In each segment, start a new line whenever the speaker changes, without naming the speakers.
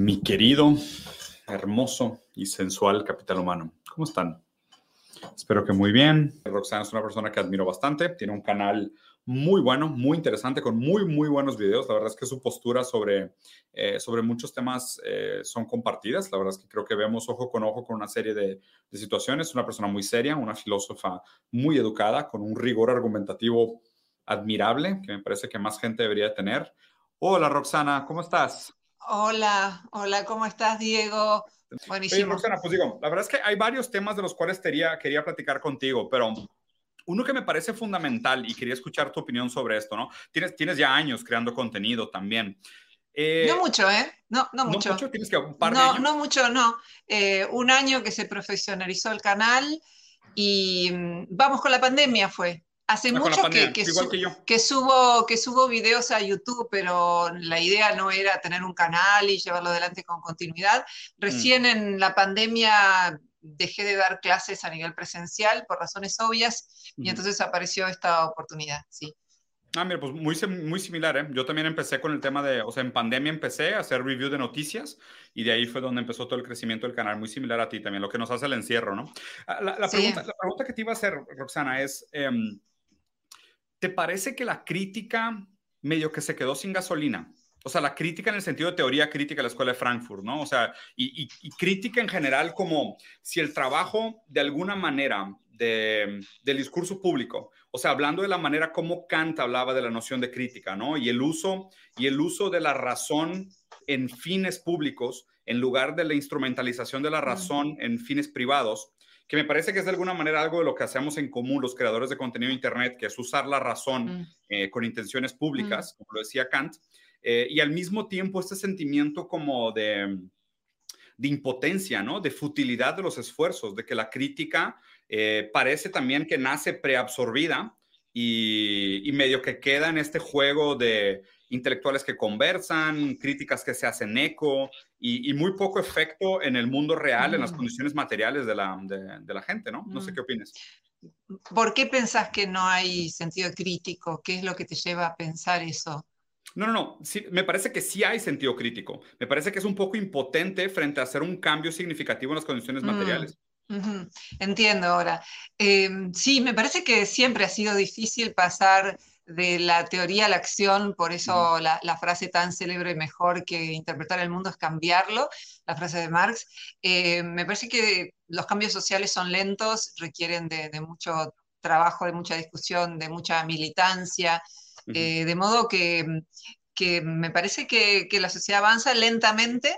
mi querido, hermoso y sensual capital humano. ¿Cómo están? Espero que muy bien. Roxana es una persona que admiro bastante. Tiene un canal muy bueno, muy interesante, con muy, muy buenos videos. La verdad es que su postura sobre, eh, sobre muchos temas eh, son compartidas. La verdad es que creo que vemos ojo con ojo con una serie de, de situaciones. Una persona muy seria, una filósofa muy educada, con un rigor argumentativo admirable, que me parece que más gente debería tener. Hola Roxana, ¿cómo estás?
Hola, hola, ¿cómo estás, Diego?
Buenísimo. Oye, Roxana, pues digo, la verdad es que hay varios temas de los cuales quería, quería platicar contigo, pero uno que me parece fundamental y quería escuchar tu opinión sobre esto, ¿no? Tienes, tienes ya años creando contenido también.
Eh, no mucho, ¿eh? No, no mucho. ¿No mucho?
¿Tienes que un par
no,
de años?
No mucho, no. Eh, un año que se profesionalizó el canal y mm, vamos con la pandemia fue. Hace
la
mucho que,
pandemia,
que, su-
que
que subo, que subo videos a YouTube, pero la idea no era tener un canal y llevarlo adelante con continuidad.
Mm.
Recién en la pandemia dejé de dar clases a nivel presencial por razones obvias y
Ujú.
entonces apareció esta oportunidad, sí.
Ah, mira, pues muy, muy similar, ¿eh? Yo también empecé con el tema de, o sea, en pandemia empecé a hacer review de noticias y de ahí fue donde empezó todo el crecimiento del canal, muy similar a ti también, lo que nos hace el encierro, ¿no? Ah, La, la
Sí.
pregunta, la pregunta que te iba a hacer, Roxana, es, em, ¿te parece que la crítica medio que se quedó sin gasolina? O sea, la crítica en el sentido de teoría crítica de la Escuela de Frankfurt, ¿no? O sea, y, y- y crítica en general como si el trabajo de alguna manera de- del discurso público, o sea, hablando de la manera como Kant hablaba de la noción de crítica, ¿no? Y el uso, y el uso de la razón en fines públicos en lugar de la instrumentalización de la razón en fines privados, que me parece que es de alguna manera algo de lo que hacemos en común los creadores de contenido de Internet, que es usar la razón
Mm.
eh, con intenciones públicas, como lo decía Kant, eh, y al mismo tiempo este sentimiento como de, de impotencia, ¿no? De futilidad de los esfuerzos, de que la crítica eh, parece también que nace preabsorbida y, y medio que queda en este juego de intelectuales que conversan, críticas que se hacen eco y, y muy poco efecto en el mundo real, en las
Mm.
condiciones materiales de la, de, de la gente, ¿no? No sé
Mm.
qué opinas.
¿Por qué pensás que no hay sentido crítico? ¿Qué es lo que te lleva a pensar eso?
No, no, no. Sí, me parece que sí hay sentido crítico. Me parece que es un poco impotente frente a hacer un cambio significativo en las condiciones
Mm,
materiales.
Entiendo ahora. Eh, sí, me parece que siempre ha sido difícil pasar de la teoría a la acción, por eso la, la frase tan célebre, mejor que interpretar el mundo es cambiarlo, la frase de Marx. Eh, me parece que los cambios sociales son lentos, requieren de, de mucho trabajo, de mucha discusión, de mucha militancia, eh, de modo que, que me parece que, que la sociedad avanza lentamente.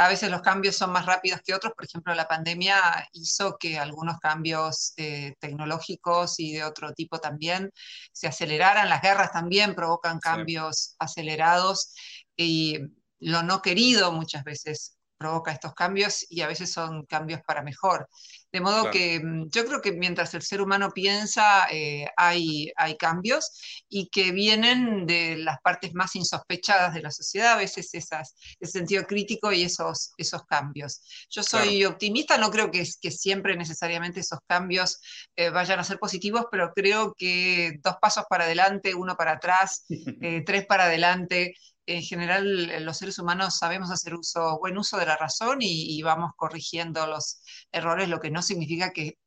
A veces los cambios son más rápidos que otros. Por ejemplo, la pandemia hizo que algunos cambios eh, tecnológicos y de otro tipo también se aceleraran. Las guerras también provocan
Sí.
cambios acelerados y lo no querido muchas veces provoca estos cambios y a veces son cambios para mejor. De modo
Claro.
que mm, yo creo que mientras el ser humano piensa, eh, hay, hay cambios y que vienen de las partes más insospechadas de la sociedad, a veces esas, ese sentido crítico y esos, esos cambios. Yo soy optimista, no creo que, que siempre necesariamente esos cambios eh, vayan a ser positivos, pero creo que dos pasos para adelante, uno para atrás, eh, tres para adelante. En general, eh, los seres humanos sabemos hacer uso, buen uso de la razón y, y vamos corrigiendo los errores, lo que no significa que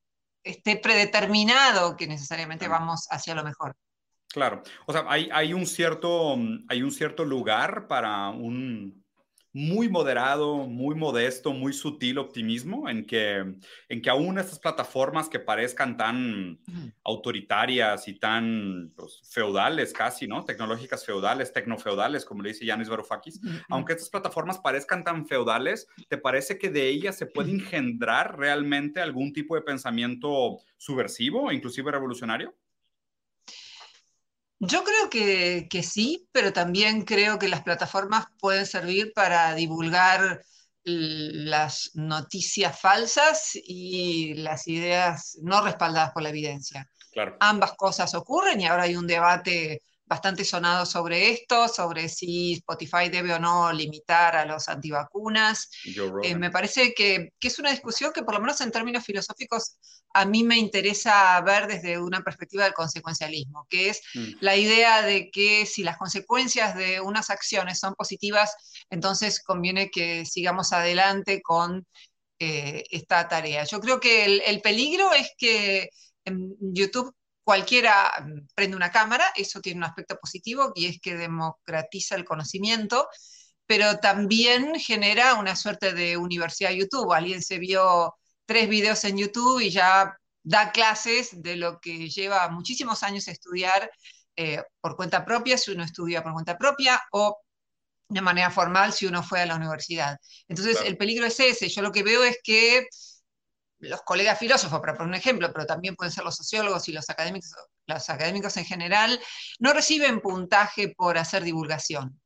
esté predeterminado que necesariamente
Claro.
vamos hacia lo mejor.
Claro, o sea, hay, hay, un cierto, hay un cierto lugar para un muy moderado, muy modesto, muy sutil optimismo en que, en que aún estas plataformas que parezcan tan autoritarias y tan pues, feudales casi, ¿no? Tecnológicas feudales, tecnofeudales, como le dice Yanis Varoufakis, aunque estas plataformas parezcan tan feudales, ¿te parece que de ellas se puede engendrar realmente algún tipo de pensamiento subversivo, inclusive revolucionario?
Yo creo que, que, sí, pero también creo que las plataformas pueden servir para divulgar las noticias falsas y las ideas no respaldadas por la evidencia.
Claro.
Ambas cosas ocurren y ahora hay un debate bastante sonado sobre esto, sobre si Spotify debe o no limitar a los antivacunas. Eh, me parece que, es una discusión que por lo menos en términos filosóficos a mí me interesa ver desde una perspectiva del consecuencialismo, que es mm. la idea de que si las consecuencias de unas acciones son positivas, entonces conviene que sigamos adelante con eh, esta tarea. Yo creo que el peligro es que YouTube cualquiera mm, prende una cámara, eso tiene un aspecto positivo y es que democratiza el conocimiento, pero también genera una suerte de universidad YouTube. Alguien se vio tres videos en YouTube y ya da clases de lo que lleva muchísimos años estudiar eh, por cuenta propia, si uno estudia por cuenta propia, o de manera formal si uno fue a la universidad. Entonces, el peligro es ese. Yo lo que veo es que los colegas filósofos, para poner un ejemplo, pero también pueden ser los sociólogos y los académicos, los académicos en general, no reciben puntaje por hacer divulgación.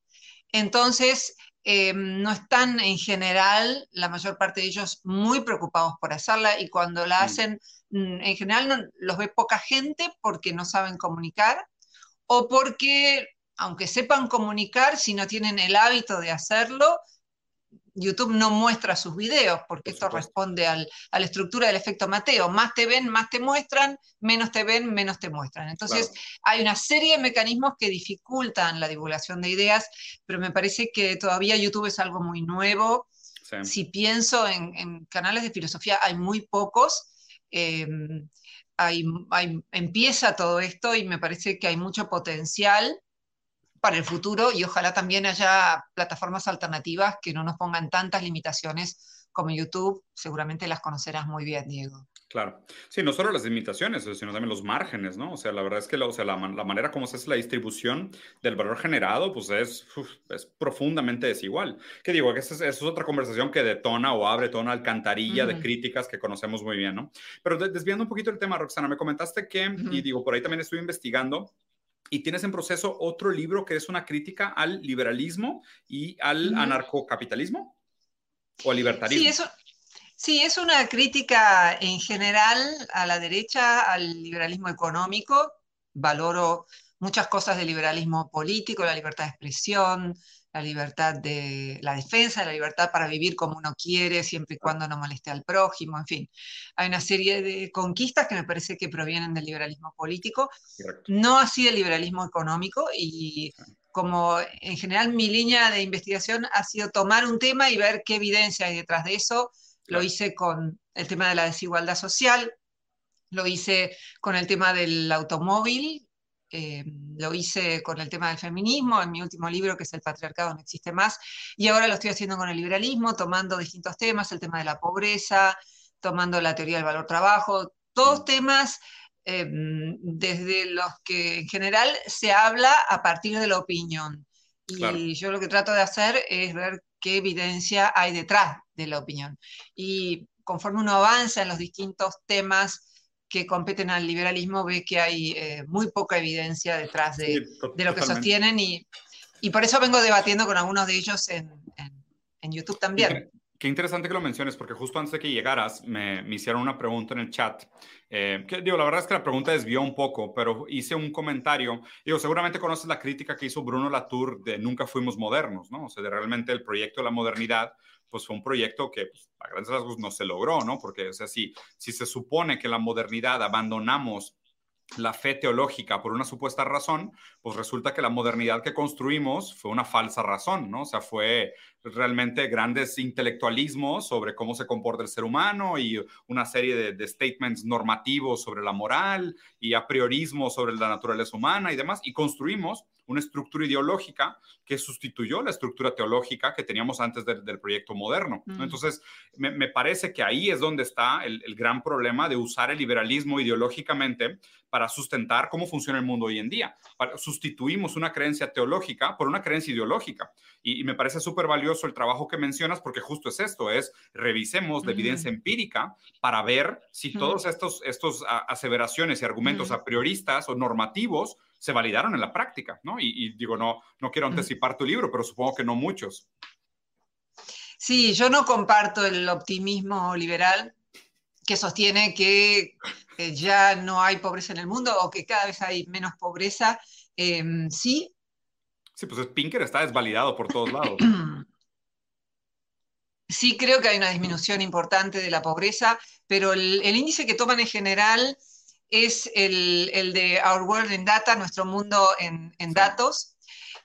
Entonces, eh, no están en general, la mayor parte de ellos, muy preocupados por hacerla y cuando la mm. hacen, mm, en general los ve poca gente porque no saben comunicar o porque, aunque sepan comunicar, si no tienen el hábito de hacerlo, YouTube no muestra sus videos, porque esto responde a la estructura del efecto Mateo. Más te ven, más te muestran, menos te ven, menos te muestran. Entonces, hay una serie de mecanismos que dificultan la divulgación de ideas, pero me parece que todavía YouTube es algo muy nuevo. Si pienso en, canales de filosofía, hay muy pocos. Em, empieza todo esto y me parece que hay mucho potencial para el futuro y ojalá también haya plataformas alternativas que no nos pongan tantas limitaciones como YouTube. Seguramente las conocerás muy bien, Diego.
Claro. Sí, no solo las limitaciones, sino también los márgenes, ¿no? O sea, la verdad es que la, o sea, la, manera como se hace la distribución del valor generado, pues es, es profundamente desigual. ¿Qué digo? Que esa es, otra conversación que detona o abre toda una alcantarilla de críticas que conocemos muy bien, ¿no? Pero desviando un poquito el tema, Roxana, me comentaste que, y digo, por ahí también estuve investigando, y tienes en proceso otro libro que es una crítica al liberalismo y al anarcocapitalismo o al libertarismo.
Sí, eso, sí, es una crítica en general a la derecha, al liberalismo económico. Valoro muchas cosas del liberalismo político, la libertad de expresión, la libertad de la defensa, la libertad para vivir como uno quiere, siempre y cuando no moleste al prójimo, en fin. Hay una serie de conquistas que me parece que provienen del liberalismo político, no así del liberalismo económico, y como en general mi línea de investigación ha sido tomar un tema y ver qué evidencia hay detrás de eso. Lo hice con el tema de la desigualdad social, lo hice con el tema del automóvil, eh, lo hice con el tema del feminismo en mi último libro, que es El patriarcado no existe más, y ahora lo estoy haciendo con el liberalismo, tomando distintos temas, el tema de la pobreza, tomando la teoría del valor trabajo, todos mm. temas eh, desde los que en general se habla a partir de la opinión. Y yo lo que trato de hacer es ver qué evidencia hay detrás de la opinión. Y conforme uno avanza en los distintos temas, que competen al liberalismo ve que hay eh, muy poca evidencia detrás de, lo que sostienen y, y, por eso vengo debatiendo con algunos de ellos en, en, YouTube también.
Qué, interesante que lo menciones, porque justo antes de que llegaras me, me hicieron una pregunta en el chat. Eh, que, digo, la verdad es que la pregunta desvió un poco, pero hice un comentario. Digo, seguramente conoces la crítica que hizo Bruno Latour de Nunca fuimos modernos, ¿no? O sea, de realmente el proyecto de la modernidad pues fue un proyecto que pues, a grandes rasgos no se logró, ¿no? Porque, o sea, si, si se supone que la modernidad abandonamos la fe teológica por una supuesta razón, pues resulta que la modernidad que construimos fue una falsa razón, ¿no? O sea, fue realmente grandes intelectualismos sobre cómo se comporta el ser humano y una serie de, de statements normativos sobre la moral y a priorismo sobre la naturaleza humana y demás, y construimos una estructura ideológica que sustituyó la estructura teológica que teníamos antes del proyecto moderno. Mm. Entonces, me, parece que ahí es donde está el, gran problema de usar el liberalismo ideológicamente para sustentar cómo funciona el mundo hoy en día. sustituimos una creencia teológica por una creencia ideológica. Y, me parece súper valioso el trabajo que mencionas porque justo es esto, es revisemos la evidencia empírica para ver si todos estos, estos aseveraciones y argumentos a prioristas o normativos se validaron en la práctica, ¿no? Y, digo, no, no quiero anticipar tu libro, pero supongo que no muchos.
Sí, yo no comparto el optimismo liberal que sostiene que, ya no hay pobreza en el mundo o que cada vez hay menos pobreza. Em, sí.
Sí, pues Pinker está desvalidado por todos lados.
Sí, creo que hay una disminución importante de la pobreza, pero el, índice que toman en general es el, de Our World in Data, nuestro mundo en, datos.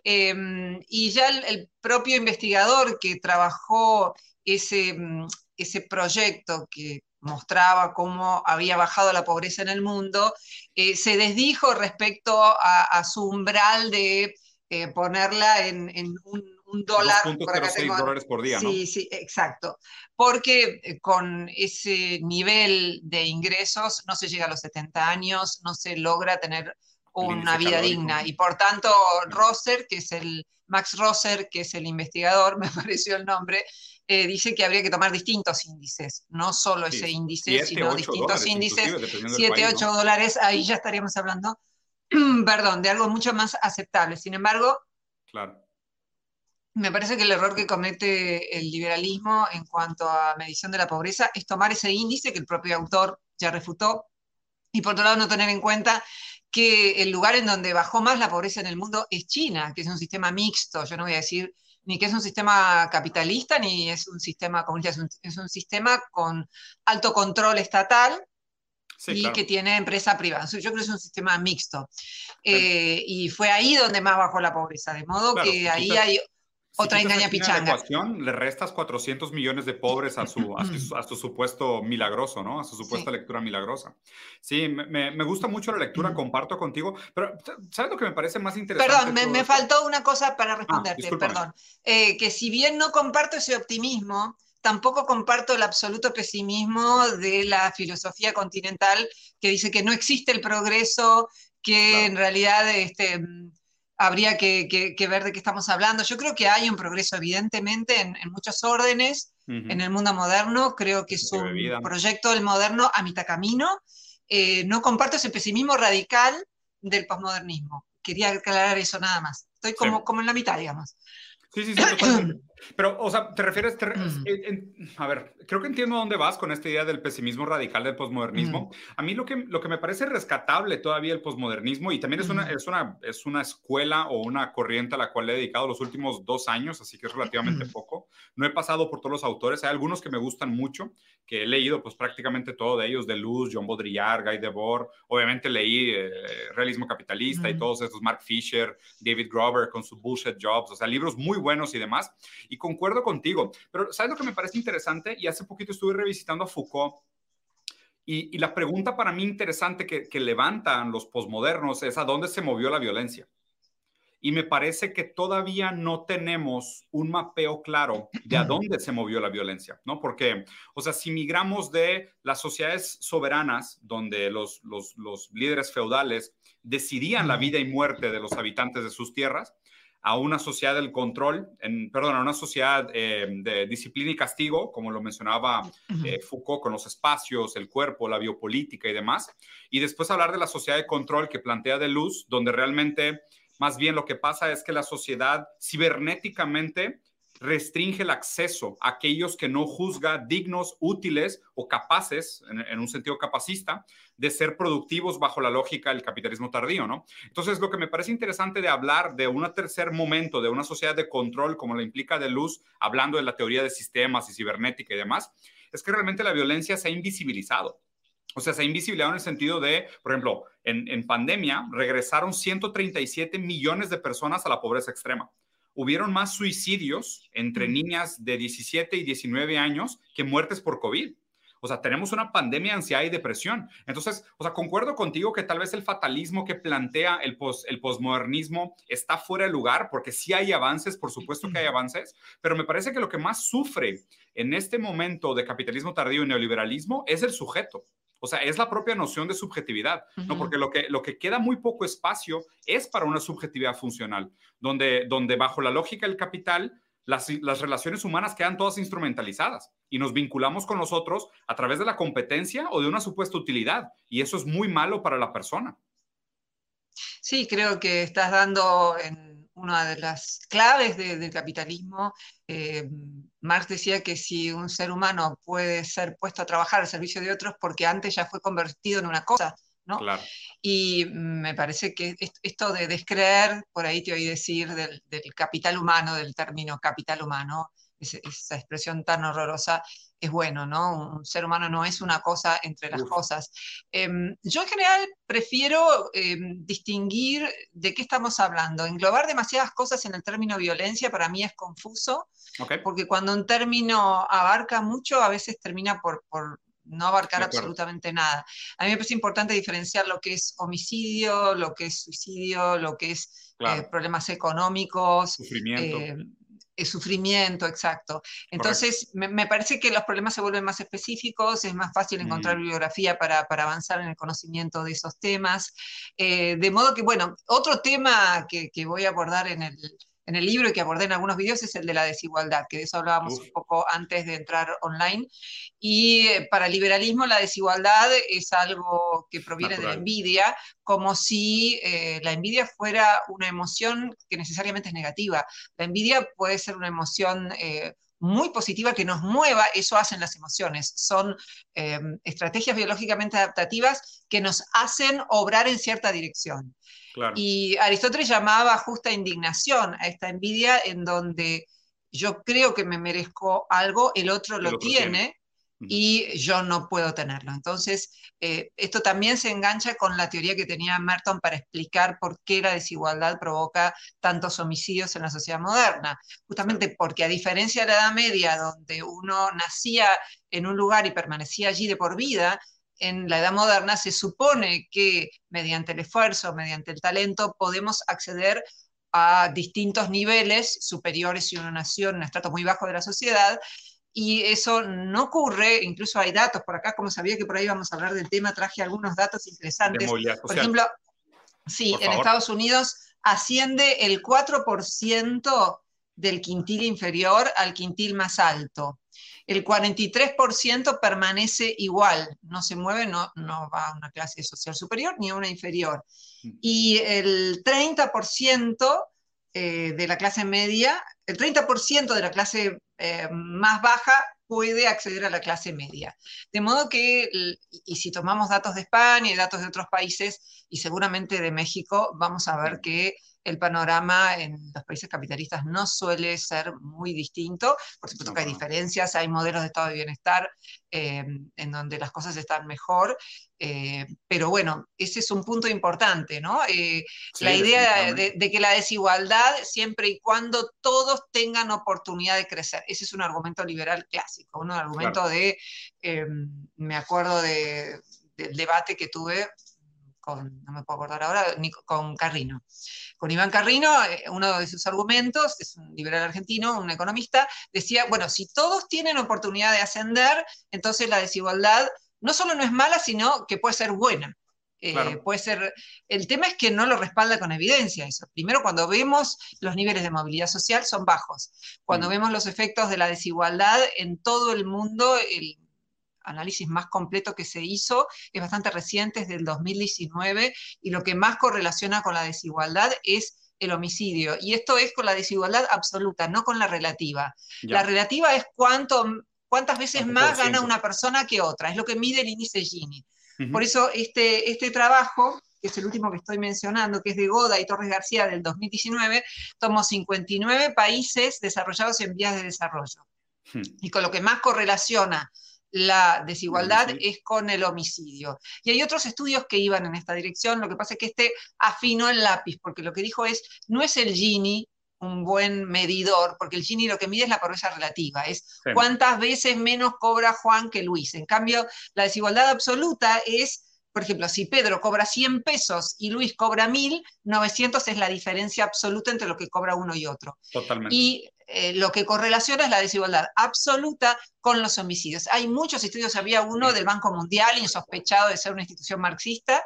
Em, y ya el, propio investigador que trabajó ese, mm, ese proyecto que mostraba cómo había bajado la pobreza en el mundo, eh, se desdijo respecto a, su umbral de eh, ponerla en, un, dólar.
Por dólares por día,
¿no? Sí, sí, exacto. Porque eh, con ese nivel de ingresos no se llega a los 70 años, no se logra tener una vida digna. Y por tanto, Rosser, que es el, Max Rosser, que es el investigador, me pareció el nombre, eh, dice que habría que tomar distintos índices, no solo ese índice, sino distintos índices, 7, 8 dólares, ahí ya estaríamos hablando, perdón, de algo mucho más aceptable. Sin embargo, me parece que el error que comete el liberalismo en cuanto a medición de la pobreza es tomar ese índice que el propio autor ya refutó y por otro lado no tener en cuenta que el lugar en donde bajó más la pobreza en el mundo es China, que es un sistema mixto, yo no voy a decir ni que es un sistema capitalista, ni es un sistema comunista, es un, sistema con alto control estatal, y que tiene empresa privada. Yo creo que es un sistema mixto. Eh, y fue ahí donde más bajó la pobreza, de modo que ahí hay otra engaña pichanga.
le restas 400 millones de pobres a su, a su, supuesto milagroso, ¿no? A su supuesta lectura milagrosa. Sí, me, me, gusta mucho la lectura, comparto contigo, pero ¿sabes lo que me parece más interesante?
Perdón, me, me faltó una cosa para ah, responderte, perdón. Eh, que si bien no comparto ese optimismo, tampoco comparto el absoluto pesimismo de la filosofía continental que dice que no existe el progreso, que en realidad este, habría que, ver de qué estamos hablando. Yo creo que hay un progreso, evidentemente, en, muchos órdenes en el mundo moderno. Creo que es un proyecto del moderno a mitad camino. Eh, no comparto ese pesimismo radical del posmodernismo. Quería aclarar eso nada más. Estoy como, como en la mitad, digamos.
Sí, sí, sí, Pero, o sea, te refieres, a ver, creo que entiendo dónde vas con esta idea del pesimismo radical del posmodernismo. A mí lo que, lo que me parece rescatable todavía el posmodernismo, y también es una, es, una, es una escuela o una corriente a la cual he dedicado los últimos dos años, así que es relativamente poco. No he pasado por todos los autores, hay algunos que me gustan mucho, que he leído pues prácticamente todo de ellos, de Luz, John Baudrillard, Guy Debord, obviamente leí eh, Realismo Capitalista y todos estos, Mark Fisher, David Grover con sus Bullshit Jobs, o sea, libros muy buenos y demás y concuerdo contigo. Pero ¿sabes lo que me parece interesante? Y hace poquito estuve revisitando a Foucault. Y, la pregunta para mí interesante que, que levantan los posmodernos es a dónde se movió la violencia. Y me parece que todavía no tenemos un mapeo claro de a dónde se movió la violencia, ¿no? Porque, o sea, si migramos de las sociedades soberanas, donde los, los, los líderes feudales decidían la vida y muerte de los habitantes de sus tierras, a una sociedad del control, en, perdón, a una sociedad eh, de disciplina y castigo, como lo mencionaba eh, Foucault con los espacios, el cuerpo, la biopolítica y demás. Y después hablar de la sociedad de control que plantea de luz, donde realmente más bien lo que pasa es que la sociedad cibernéticamente restringe el acceso a aquellos que no juzga dignos, útiles o capaces, en, un sentido capacista, de ser productivos bajo la lógica del capitalismo tardío, ¿no? Entonces, lo que me parece interesante de hablar de un tercer momento, de una sociedad de control, como la implica de Luz, hablando de la teoría de sistemas y cibernética y demás, es que realmente la violencia se ha invisibilizado. O sea, se ha invisibilizado en el sentido de, por ejemplo, en, pandemia regresaron 137 millones de personas a la pobreza extrema hubieron más suicidios entre niñas de 17 y 19 años que muertes por COVID. O sea, tenemos una pandemia de ansiedad y depresión. Entonces, o sea, concuerdo contigo que tal vez el fatalismo que plantea el, pos, el posmodernismo está fuera de lugar, porque sí hay avances, por supuesto que hay avances, pero me parece que lo que más sufre en este momento de capitalismo tardío y neoliberalismo es el sujeto. O sea, es la propia noción de subjetividad, ¿no? Porque lo que, lo que queda muy poco espacio es para una subjetividad funcional, donde, donde bajo la lógica del capital, las, las, relaciones humanas quedan todas instrumentalizadas y nos vinculamos con los otros a través de la competencia o de una supuesta utilidad. Y eso es muy malo para la persona.
Sí, creo que estás dando en una de las claves del capitalismo. Eh, Marx decía que si un ser humano puede ser puesto a trabajar al servicio de otros porque antes ya fue convertido en una cosa, ¿no? Y me parece que esto de descreer, por ahí te oí decir del, capital humano, del término capital humano, esa expresión tan horrorosa, es bueno, ¿no? Un ser humano no es una cosa entre las cosas. Em, yo en general prefiero em, distinguir de qué estamos hablando. Englobar demasiadas cosas en el término violencia para mí es confuso, porque cuando un término abarca mucho, a veces termina por, por no abarcar absolutamente nada. A mí me parece importante diferenciar lo que es homicidio, lo que es suicidio, lo que es eh, problemas económicos,
sufrimiento.
Eh, sufrimiento, exacto. Entonces, me, parece que los problemas se vuelven más específicos, es más fácil encontrar mm. bibliografía para, avanzar en el conocimiento de esos temas. Eh, de modo que, bueno, otro tema que, que voy a abordar en el, en el libro y que abordé en algunos videos es el de la desigualdad, que de eso hablábamos un poco antes de entrar online. Y eh, para el liberalismo la desigualdad es algo que proviene de la envidia, como si eh, la envidia fuera una emoción que necesariamente es negativa. La envidia puede ser una emoción... Eh, muy positiva que nos mueva, eso hacen las emociones. Son estrategias biológicamente adaptativas que nos hacen obrar en cierta dirección. Y Aristóteles llamaba justa indignación a esta envidia en donde yo creo que me merezco algo, el otro lo, tiene, y yo no puedo tenerlo. Entonces, eh, esto también se engancha con la teoría que tenía Merton para explicar por qué la desigualdad provoca tantos homicidios en la sociedad moderna. Justamente porque a diferencia de la Edad Media, donde uno nacía en un lugar y permanecía allí de por vida, en la edad moderna se supone que mediante el esfuerzo, mediante el talento, podemos acceder a distintos niveles superiores y una nación, un estrato muy bajo de la sociedad, y eso no ocurre, incluso hay datos por acá, como sabía que por ahí vamos a hablar del tema, traje algunos datos interesantes. Por ejemplo, sí, en Estados Unidos asciende el 4% del quintil inferior al quintil más alto el 43% permanece igual, no se mueve, no, no va a una clase social superior ni a una inferior. Mm. Y el 30% eh, de la clase media, el 30% de la clase eh, más baja puede acceder a la clase media. De modo que, y si tomamos datos de España y datos de otros países, y seguramente de México, vamos a ver que el panorama en los países capitalistas no suele ser muy distinto. Por supuesto que hay diferencias, hay modelos de estado de bienestar eh, en donde las cosas están mejor, eh, pero bueno, ese es un punto importante, ¿no? Eh, la idea de, que la desigualdad, siempre y cuando todos tengan oportunidad de crecer, ese es un argumento liberal clásico, un argumento de, me acuerdo del debate que tuve con, no me puedo acordar ahora, con Carrino. Con Iván Carrino, eh, uno de sus argumentos, es un liberal argentino, un economista, decía, bueno, si todos tienen oportunidad de ascender, entonces la desigualdad no solo no es mala, sino que puede ser buena. Eh, puede ser, el tema es que no lo respalda con evidencia eso. Primero, cuando vemos los niveles de movilidad social son bajos. Cuando mm. vemos los efectos de la desigualdad en todo el mundo, el análisis más completo que se hizo, es bastante reciente, es del 2019, y lo que más correlaciona con la desigualdad es el homicidio. Y esto es con la desigualdad absoluta, no con la relativa. La relativa es cuánto, cuántas veces más gana una persona que otra, es lo que mide el índice Gini. Por eso este, este trabajo que es el último que estoy mencionando, que es de Goda y Torres García del 2019, tomó 59 países desarrollados en vías de desarrollo. Hmm. Y con lo que más correlaciona la desigualdad es con el homicidio. Y hay otros estudios que iban en esta dirección, lo que pasa es que este afinó el lápiz, porque lo que dijo es, no es el Gini un buen medidor, porque el Gini lo que mide es la pobreza relativa, es cuántas veces menos cobra Juan que Luis. En cambio, la desigualdad absoluta es por ejemplo, si Pedro cobra 100 pesos y Luis cobra 1000, 900 es la diferencia absoluta entre lo que cobra uno y otro.
Totalmente.
Y eh, lo que correlaciona es la desigualdad absoluta con los homicidios. Hay muchos estudios, había uno del Banco Mundial, insospechado de ser una institución marxista,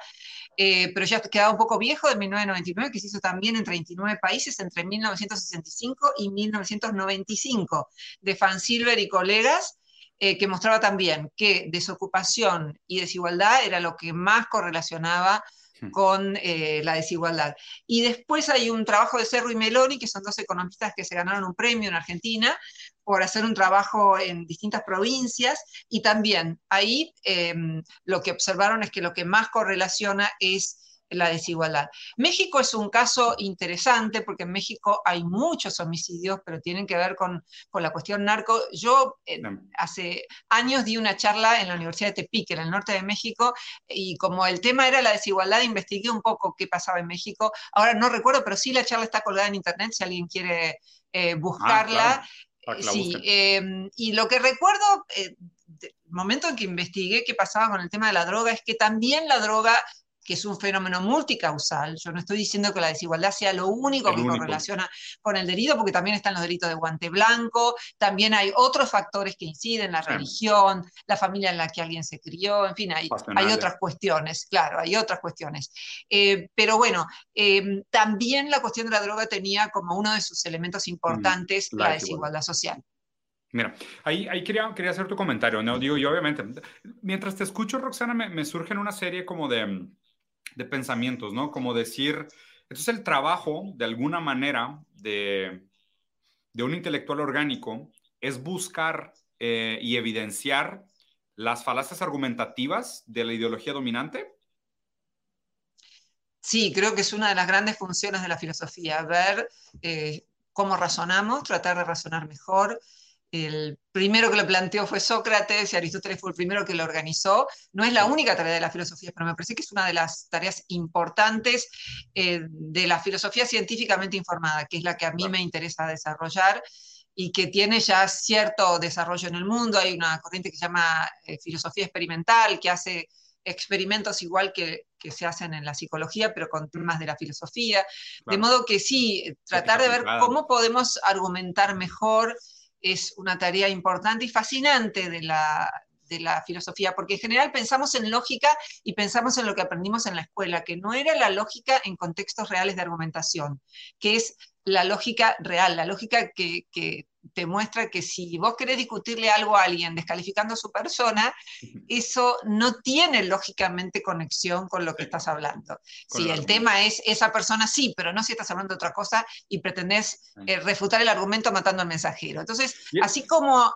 eh, pero ya quedaba un poco viejo, de 1999, que se hizo también en 39 países entre 1965 y 1995, de Fan Silver y colegas, eh, que mostraba también que desocupación y desigualdad era lo que más correlacionaba hmm. con eh, la desigualdad. Y después hay un trabajo de Cerro y Meloni, que son dos economistas que se ganaron un premio en Argentina por hacer un trabajo en distintas provincias y también ahí em, lo que observaron es que lo que más correlaciona es la desigualdad. México es un caso interesante porque en México hay muchos homicidios, pero tienen que ver con, la cuestión narco. Yo eh, hace años di una charla en la Universidad de Tepic, en el norte de México, y como el tema era la desigualdad, investigué un poco qué pasaba en México. Ahora no recuerdo, pero sí la charla está colgada en internet si alguien quiere eh, ah, buscarla. sí, em, y lo que recuerdo, el eh, momento en que investigué qué pasaba con el tema de la droga, es que también la droga que es un fenómeno multicausal. Yo no estoy diciendo que la desigualdad sea lo único que correlaciona con el delito, porque también están los delitos de guante blanco, también hay otros factores que inciden, la religión, la familia en la que alguien se crió, en fin, hay, hay otras cuestiones, claro, hay otras cuestiones. Eh, pero bueno, em, también la cuestión de la droga tenía como uno de sus elementos importantes la, desigualdad social.
Mira, ahí, ahí quería, quería, hacer tu comentario, ¿no? Digo, yo obviamente, mientras te escucho, Roxana, me, me surgen una serie como de, de pensamientos, ¿no? Como decir, entonces el trabajo, de alguna manera, de, un intelectual orgánico es buscar eh, y evidenciar las falacias argumentativas de la ideología dominante.
Sí, creo que es una de las grandes funciones de la filosofía, ver eh, cómo razonamos, tratar de razonar mejor, el primero que lo planteó fue Sócrates y Aristóteles fue el primero que lo organizó. No es la única tarea de la filosofía, pero me parece que es una de las tareas importantes eh, de la filosofía científicamente informada, que es la que a mí me interesa desarrollar y que tiene ya cierto desarrollo en el mundo. Hay una corriente que se llama eh, filosofía experimental, que hace experimentos igual que, que, se hacen en la psicología, pero con temas de la filosofía. De modo que sí, tratar de ver cómo podemos argumentar mejor es una tarea importante y fascinante de la, de la filosofía, porque en general pensamos en lógica y pensamos en lo que aprendimos en la escuela, que no era la lógica en contextos reales de argumentación, que es la lógica real, la lógica que, que te muestra que si vos querés discutirle algo a alguien descalificando a su persona, eso no tiene lógicamente conexión con lo que estás hablando. si el tema es esa persona, sí, pero no si estás hablando de otra cosa y pretendés eh, refutar el argumento matando al mensajero. Entonces, así como,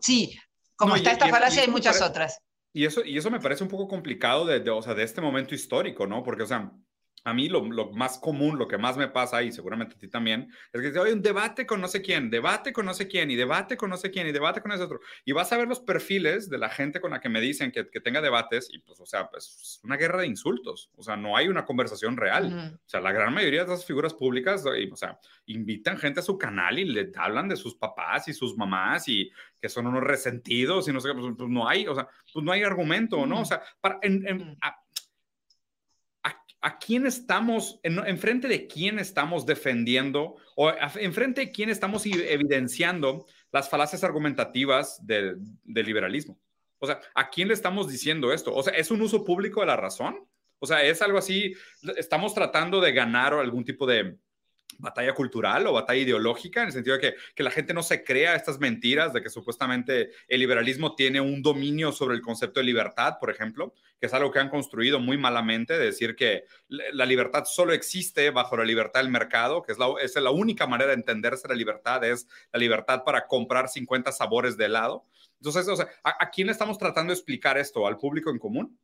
sí, como está esta falacia, hay muchas otras.
Y eso, y eso me parece un poco complicado de, de, o sea, de este momento histórico, ¿no? Porque, o sea, a mí lo, más común, lo que más me pasa, y seguramente a ti también, es que hay un debate con no sé quién, debate con no sé quién, y debate con no sé quién, y debate con ese otro. Y vas a ver los perfiles de la gente con la que me dicen que, que tenga debates, y pues, o sea, pues es una guerra de insultos. O sea, no hay una conversación real. O sea, la gran mayoría de esas figuras públicas, o sea, invitan gente a su canal y le hablan de sus papás y sus mamás y que son unos resentidos y no sé, pues, pues no hay, o sea, pues no hay argumento, ¿no? O sea, para, en, a quién estamos, en, frente de quién estamos defendiendo o en frente de quién estamos evidenciando las falacias argumentativas del, del liberalismo. O sea, ¿a quién le estamos diciendo esto? O sea, ¿es un uso público de la razón? O sea, es algo así, estamos tratando de ganar algún tipo de, batalla cultural o batalla ideológica, en el sentido de que, que, la gente no se crea estas mentiras de que supuestamente el liberalismo tiene un dominio sobre el concepto de libertad, por ejemplo, que es algo que han construido muy malamente, de decir que la libertad solo existe bajo la libertad del mercado, que es la, es la única manera de entenderse la libertad, es la libertad para comprar 50 sabores de helado. Entonces, ¿a, ¿a quién le estamos tratando de explicar esto? ¿Al público en común?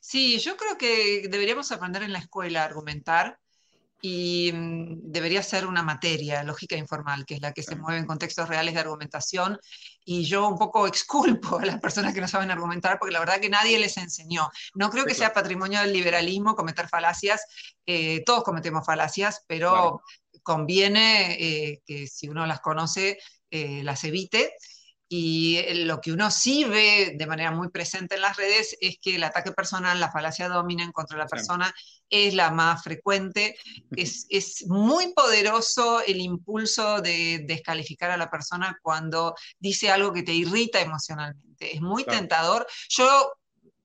Sí, yo creo que deberíamos aprender en la escuela a argumentar y mm, debería ser una materia, lógica informal, que es la que se mueve en contextos reales de argumentación. Y yo un poco exculpo a las personas que no saben argumentar, porque la verdad que nadie les enseñó. No creo que sea patrimonio del liberalismo cometer falacias. Eh, todos cometemos falacias, pero conviene eh, que si uno las conoce, eh, las evite. Y lo que uno sí ve de manera muy presente en las redes es que el ataque personal, la falacia dominan contra la persona es la más frecuente. Es, es, muy poderoso el impulso de descalificar a la persona cuando dice algo que te irrita emocionalmente. Es muy tentador. Yo,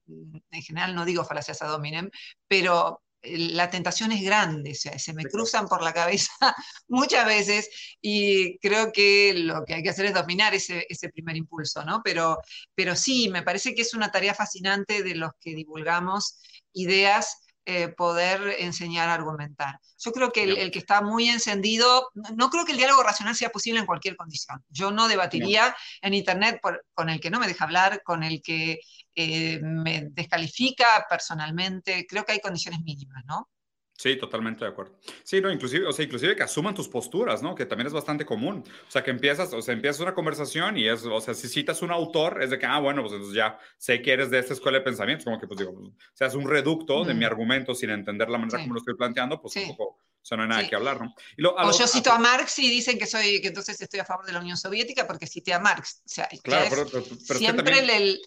en general, no digo falacias a dominem, pero la tentación es grande, o sea, se me cruzan por la cabeza muchas veces y creo que lo que hay que hacer es dominar ese, ese, primer impulso, ¿no? Pero, pero sí, me parece que es una tarea fascinante de los que divulgamos ideas eh, poder enseñar a argumentar. Yo creo que el, que está muy encendido, no creo que el diálogo racional sea posible en cualquier condición. Yo no debatiría en Internet con el que no me deja hablar, con el que eh, me descalifica personalmente. Creo que hay condiciones mínimas, ¿no?
Sí, totalmente de acuerdo. Sí, no, inclusive, o sea, inclusive que asuman tus posturas, ¿no? Que también es bastante común. O sea, que empiezas, o sea, empiezas una conversación y es, o sea, si citas un autor, es de que, ah, bueno, pues entonces ya sé que eres de esta escuela de pensamiento, como que, pues digo, pues, seas un reducto de mi argumento sin entender la manera como lo estoy planteando, pues un poco, o sea, no hay nada que hablar, ¿no?
o yo cito a, Marx y dicen que soy, que entonces estoy a favor de la Unión Soviética porque cité a Marx. O sea, claro, pero, siempre el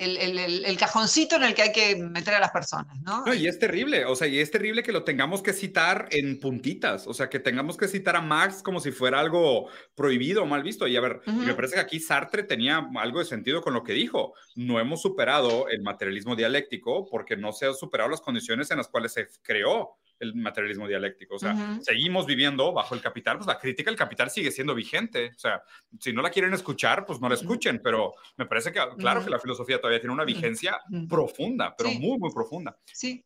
el, cajoncito en el que hay que meter a las personas, ¿no?
¿no? Y es terrible, o sea, y es terrible que lo tengamos que citar en puntitas, o sea, que tengamos que citar a Marx como si fuera algo prohibido o mal visto. Y a ver, me parece que aquí Sartre tenía algo de sentido con lo que dijo. No hemos superado el materialismo dialéctico porque no se han superado las condiciones en las cuales se creó el materialismo dialéctico. O sea, seguimos viviendo bajo el capital, pues la crítica al capital sigue siendo vigente. O sea, si no la quieren escuchar, pues no la escuchen, pero me parece que, claro que la filosofía todavía tiene una vigencia profunda, pero muy, muy profunda.
Sí.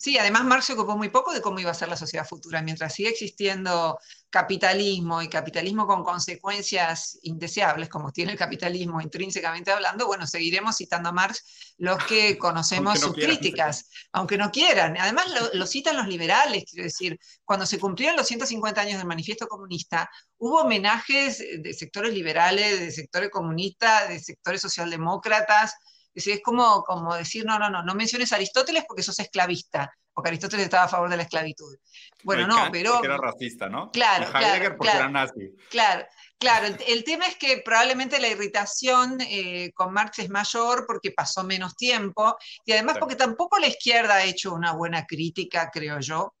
Sí, además Marx se ocupó muy poco de cómo iba a ser la sociedad futura. Mientras sigue existiendo capitalismo y capitalismo con consecuencias indeseables, como tiene el capitalismo intrínsecamente hablando, bueno, seguiremos citando a Marx los que conocemos sus críticas, aunque no quieran. Además lo, citan los liberales, quiero decir, cuando se cumplieron los 150 años del manifiesto comunista, hubo homenajes de sectores liberales, de sectores comunistas, de sectores socialdemócratas, es como, como decir, no, no, no, no menciones a Aristóteles porque sos esclavista, porque Aristóteles estaba a favor de la esclavitud. Bueno, no, pero...
Porque era racista, ¿no?
Claro, claro, porque era nazi. Claro, claro. El, tema es que probablemente la irritación eh, con Marx es mayor porque pasó menos tiempo y además porque tampoco la izquierda ha hecho una buena crítica, creo yo.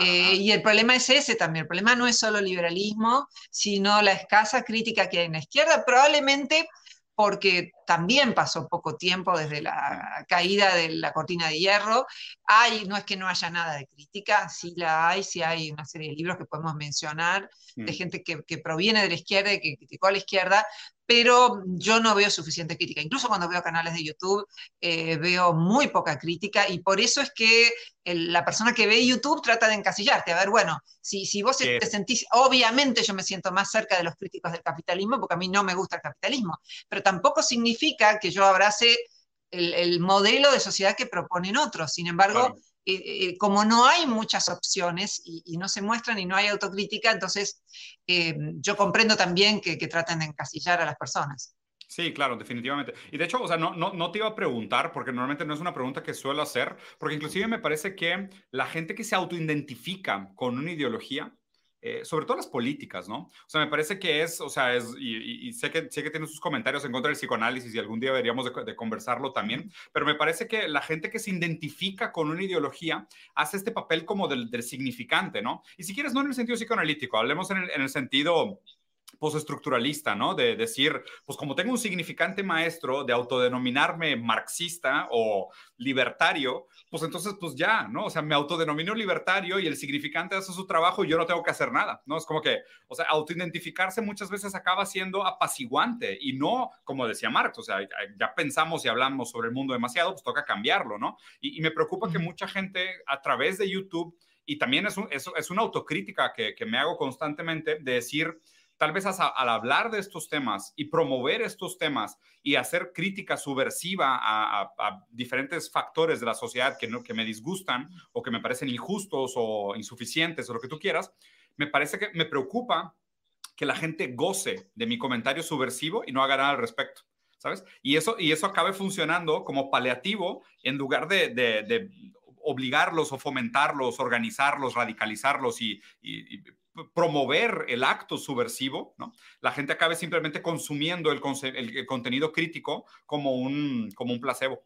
Eh, y el problema es ese también. El problema no es solo liberalismo, sino la escasa crítica que hay en la izquierda. Probablemente porque también pasó poco tiempo desde la caída de la cortina de hierro. Hay, no es que no haya nada de crítica, sí la hay, sí hay una serie de libros que podemos mencionar de mm. gente que, que, proviene de la izquierda y que criticó a la izquierda, pero yo no veo suficiente crítica. Incluso cuando veo canales de YouTube, eh, veo muy poca crítica y por eso es que la persona que ve YouTube trata de encasillarte. A ver, bueno, si, si vos te sentís, obviamente yo me siento más cerca de los críticos del capitalismo porque a mí no me gusta el capitalismo, pero tampoco significa que yo abrace el, modelo de sociedad que proponen otros. Sin embargo, eh, eh, como no hay muchas opciones y, no se muestran y no hay autocrítica, entonces eh, yo comprendo también que, que, traten de encasillar a las personas.
Sí, claro, definitivamente. Y de hecho, o sea, no, no, no, te iba a preguntar, porque normalmente no es una pregunta que suelo hacer, porque inclusive me parece que la gente que se autoidentifica con una ideología, eh, sobre todo las políticas, ¿no? O sea, me parece que es, o sea, es, y, sé, que, sé que tiene sus comentarios en contra del psicoanálisis y algún día deberíamos de, conversarlo también, pero me parece que la gente que se identifica con una ideología hace este papel como del, del significante, ¿no? Y si quieres, no en el sentido psicoanalítico, hablemos en el, en el sentido postestructuralista, ¿no? De decir, pues como tengo un significante maestro de autodenominarme marxista o libertario, pues entonces pues ya, ¿no? O sea, me autodenomino libertario y el significante hace su trabajo y yo no tengo que hacer nada, ¿no? Es como que, o sea, autoidentificarse muchas veces acaba siendo apaciguante y no, como decía Marx, o sea, ya pensamos y hablamos sobre el mundo demasiado, pues toca cambiarlo, ¿no? Y, me preocupa que mucha gente a través de YouTube, y también es, un, es, una autocrítica que, que me hago constantemente, de decir, tal vez al hablar de estos temas y promover estos temas y hacer crítica subversiva a, diferentes factores de la sociedad que, que me disgustan o que me parecen injustos o insuficientes o lo que tú quieras, me parece que me preocupa que la gente goce de mi comentario subversivo y no haga nada al respecto. ¿Sabes? Y eso, y eso acabe funcionando como paliativo en lugar de, obligarlos o fomentarlos, organizarlos, radicalizarlos y, promover el acto subversivo, ¿no? la gente acabe simplemente consumiendo el, contenido crítico como un, como un placebo.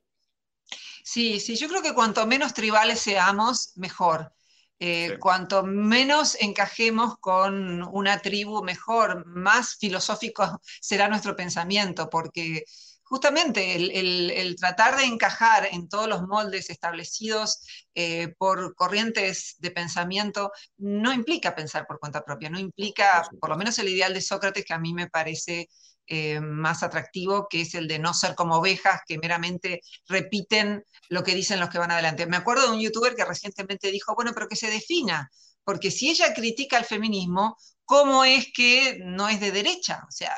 Sí, sí, yo creo que cuanto menos tribales seamos, mejor. Eh, cuanto menos encajemos con una tribu, mejor, más filosófico será nuestro pensamiento, porque justamente el, tratar de encajar en todos los moldes establecidos eh, por corrientes de pensamiento no implica pensar por cuenta propia, no implica, por lo menos el ideal de Sócrates que a mí me parece eh, más atractivo, que es el de no ser como ovejas que meramente repiten lo que dicen los que van adelante. Me acuerdo de un youtuber que recientemente dijo, bueno, pero que se defina, porque si ella critica el feminismo, ¿cómo es que no es de derecha? O sea,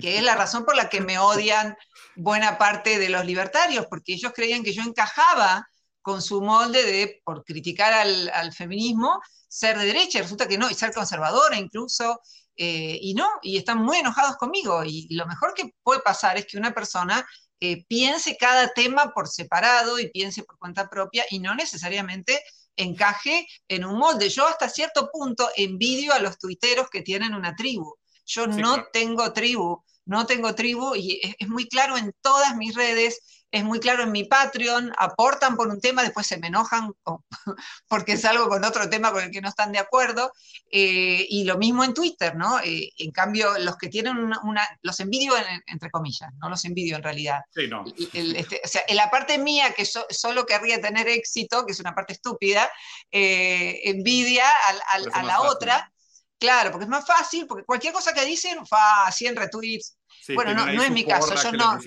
que es la razón por la que me odian buena parte de los libertarios, porque ellos creían que yo encajaba con su molde de, por criticar al, feminismo, ser de derecha, y resulta que no, y ser conservadora incluso, eh, y no, y están muy enojados conmigo, y lo mejor que puede pasar es que una persona eh, piense cada tema por separado y piense por cuenta propia, y no necesariamente encaje en un molde. Yo hasta cierto punto envidio a los tuiteros que tienen una tribu. Yo no tengo tribu, no tengo tribu y es, muy claro en todas mis redes, es muy claro en mi Patreon, aportan por un tema, después se me enojan porque salgo con otro tema con el que no están de acuerdo, eh, y lo mismo en Twitter, ¿no? Eh, en cambio, los que tienen una, los envidio entre comillas, no los envidio en realidad.
Sí, no.
Este, o sea, en la parte mía, que solo querría tener éxito, que es una parte estúpida, eh, envidia a la otra. Claro, porque es más fácil, porque cualquier cosa que dicen, fa, 100 retweets, bueno, no, no es mi caso, yo no,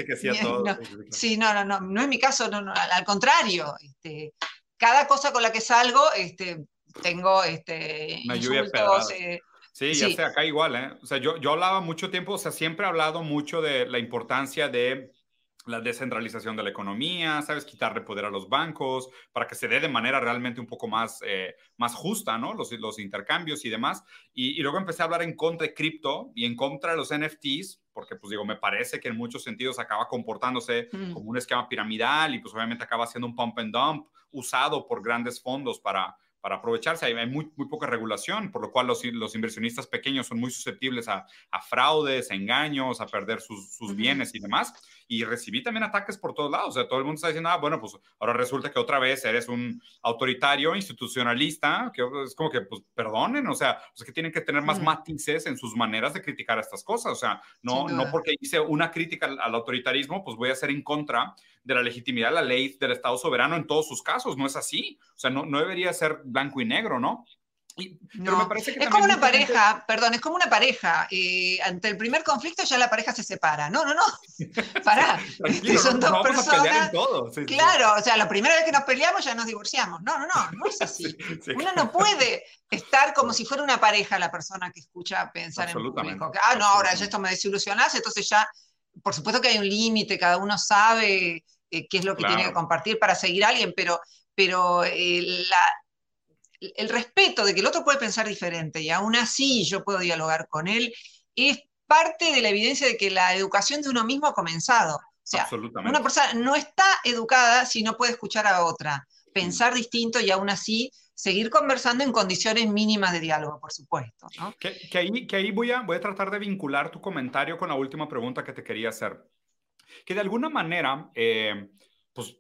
Sí, no, no, no, no es mi caso, no, no, al contrario, este, cada cosa con la que salgo, este, tengo este,
Una insultos, eh, sí, ya sé, acá igual, ¿eh? O sea, yo, yo hablaba mucho tiempo, o sea, siempre he hablado mucho de la importancia de la descentralización de la economía, ¿sabes? Quitarle poder a los bancos para que se dé de manera realmente un poco más, eh, más justa, ¿no? Los, los intercambios y demás. Y, luego empecé a hablar en contra de cripto y en contra de los NFTs, porque pues digo, me parece que en muchos sentidos acaba comportándose mm. como un esquema piramidal y pues obviamente acaba siendo un pump and dump usado por grandes fondos para, para aprovecharse. Hay, muy, muy, poca regulación, por lo cual los, los inversionistas pequeños son muy susceptibles a, a fraudes, a engaños, a perder sus, sus bienes y demás. Y recibí también ataques por todos lados. O sea, todo el mundo está diciendo, ah, bueno, pues ahora resulta que otra vez eres un autoritario, institucionalista, que es como que, pues, perdonen, o sea, sea que tienen que tener más matices en sus maneras de criticar estas cosas. O sea, no, no porque hice una crítica al, al autoritarismo, pues voy a ser en contra de la legitimidad de la ley del Estado soberano en todos sus casos. No es así. O sea, no, no debería ser blanco y negro, ¿no?
Pero me parece que es como una pareja, perdón, es como una pareja. Eh, ante el primer conflicto ya la pareja se separa. No, no, no. Pará. son dos personas. claro, o sea, la primera vez que nos peleamos ya nos divorciamos. No, no, no, no es así. Uno no puede estar como si fuera una pareja la persona que escucha pensar en público. Ah, no, ahora ya esto me desilusionás, entonces ya, por supuesto que hay un límite, cada uno sabe eh, qué es lo que tiene que compartir para seguir a alguien, pero, pero eh, el respeto de que el otro puede pensar diferente y aún así yo puedo dialogar con él, es parte de la evidencia de que la educación de uno mismo ha comenzado. O sea, una persona no está educada si no puede escuchar a otra, pensar distinto y aún así seguir conversando en condiciones mínimas de diálogo, por supuesto.
Que, ahí, que ahí voy, a, voy a tratar de vincular tu comentario con la última pregunta que te quería hacer que de alguna manera, eh, pues,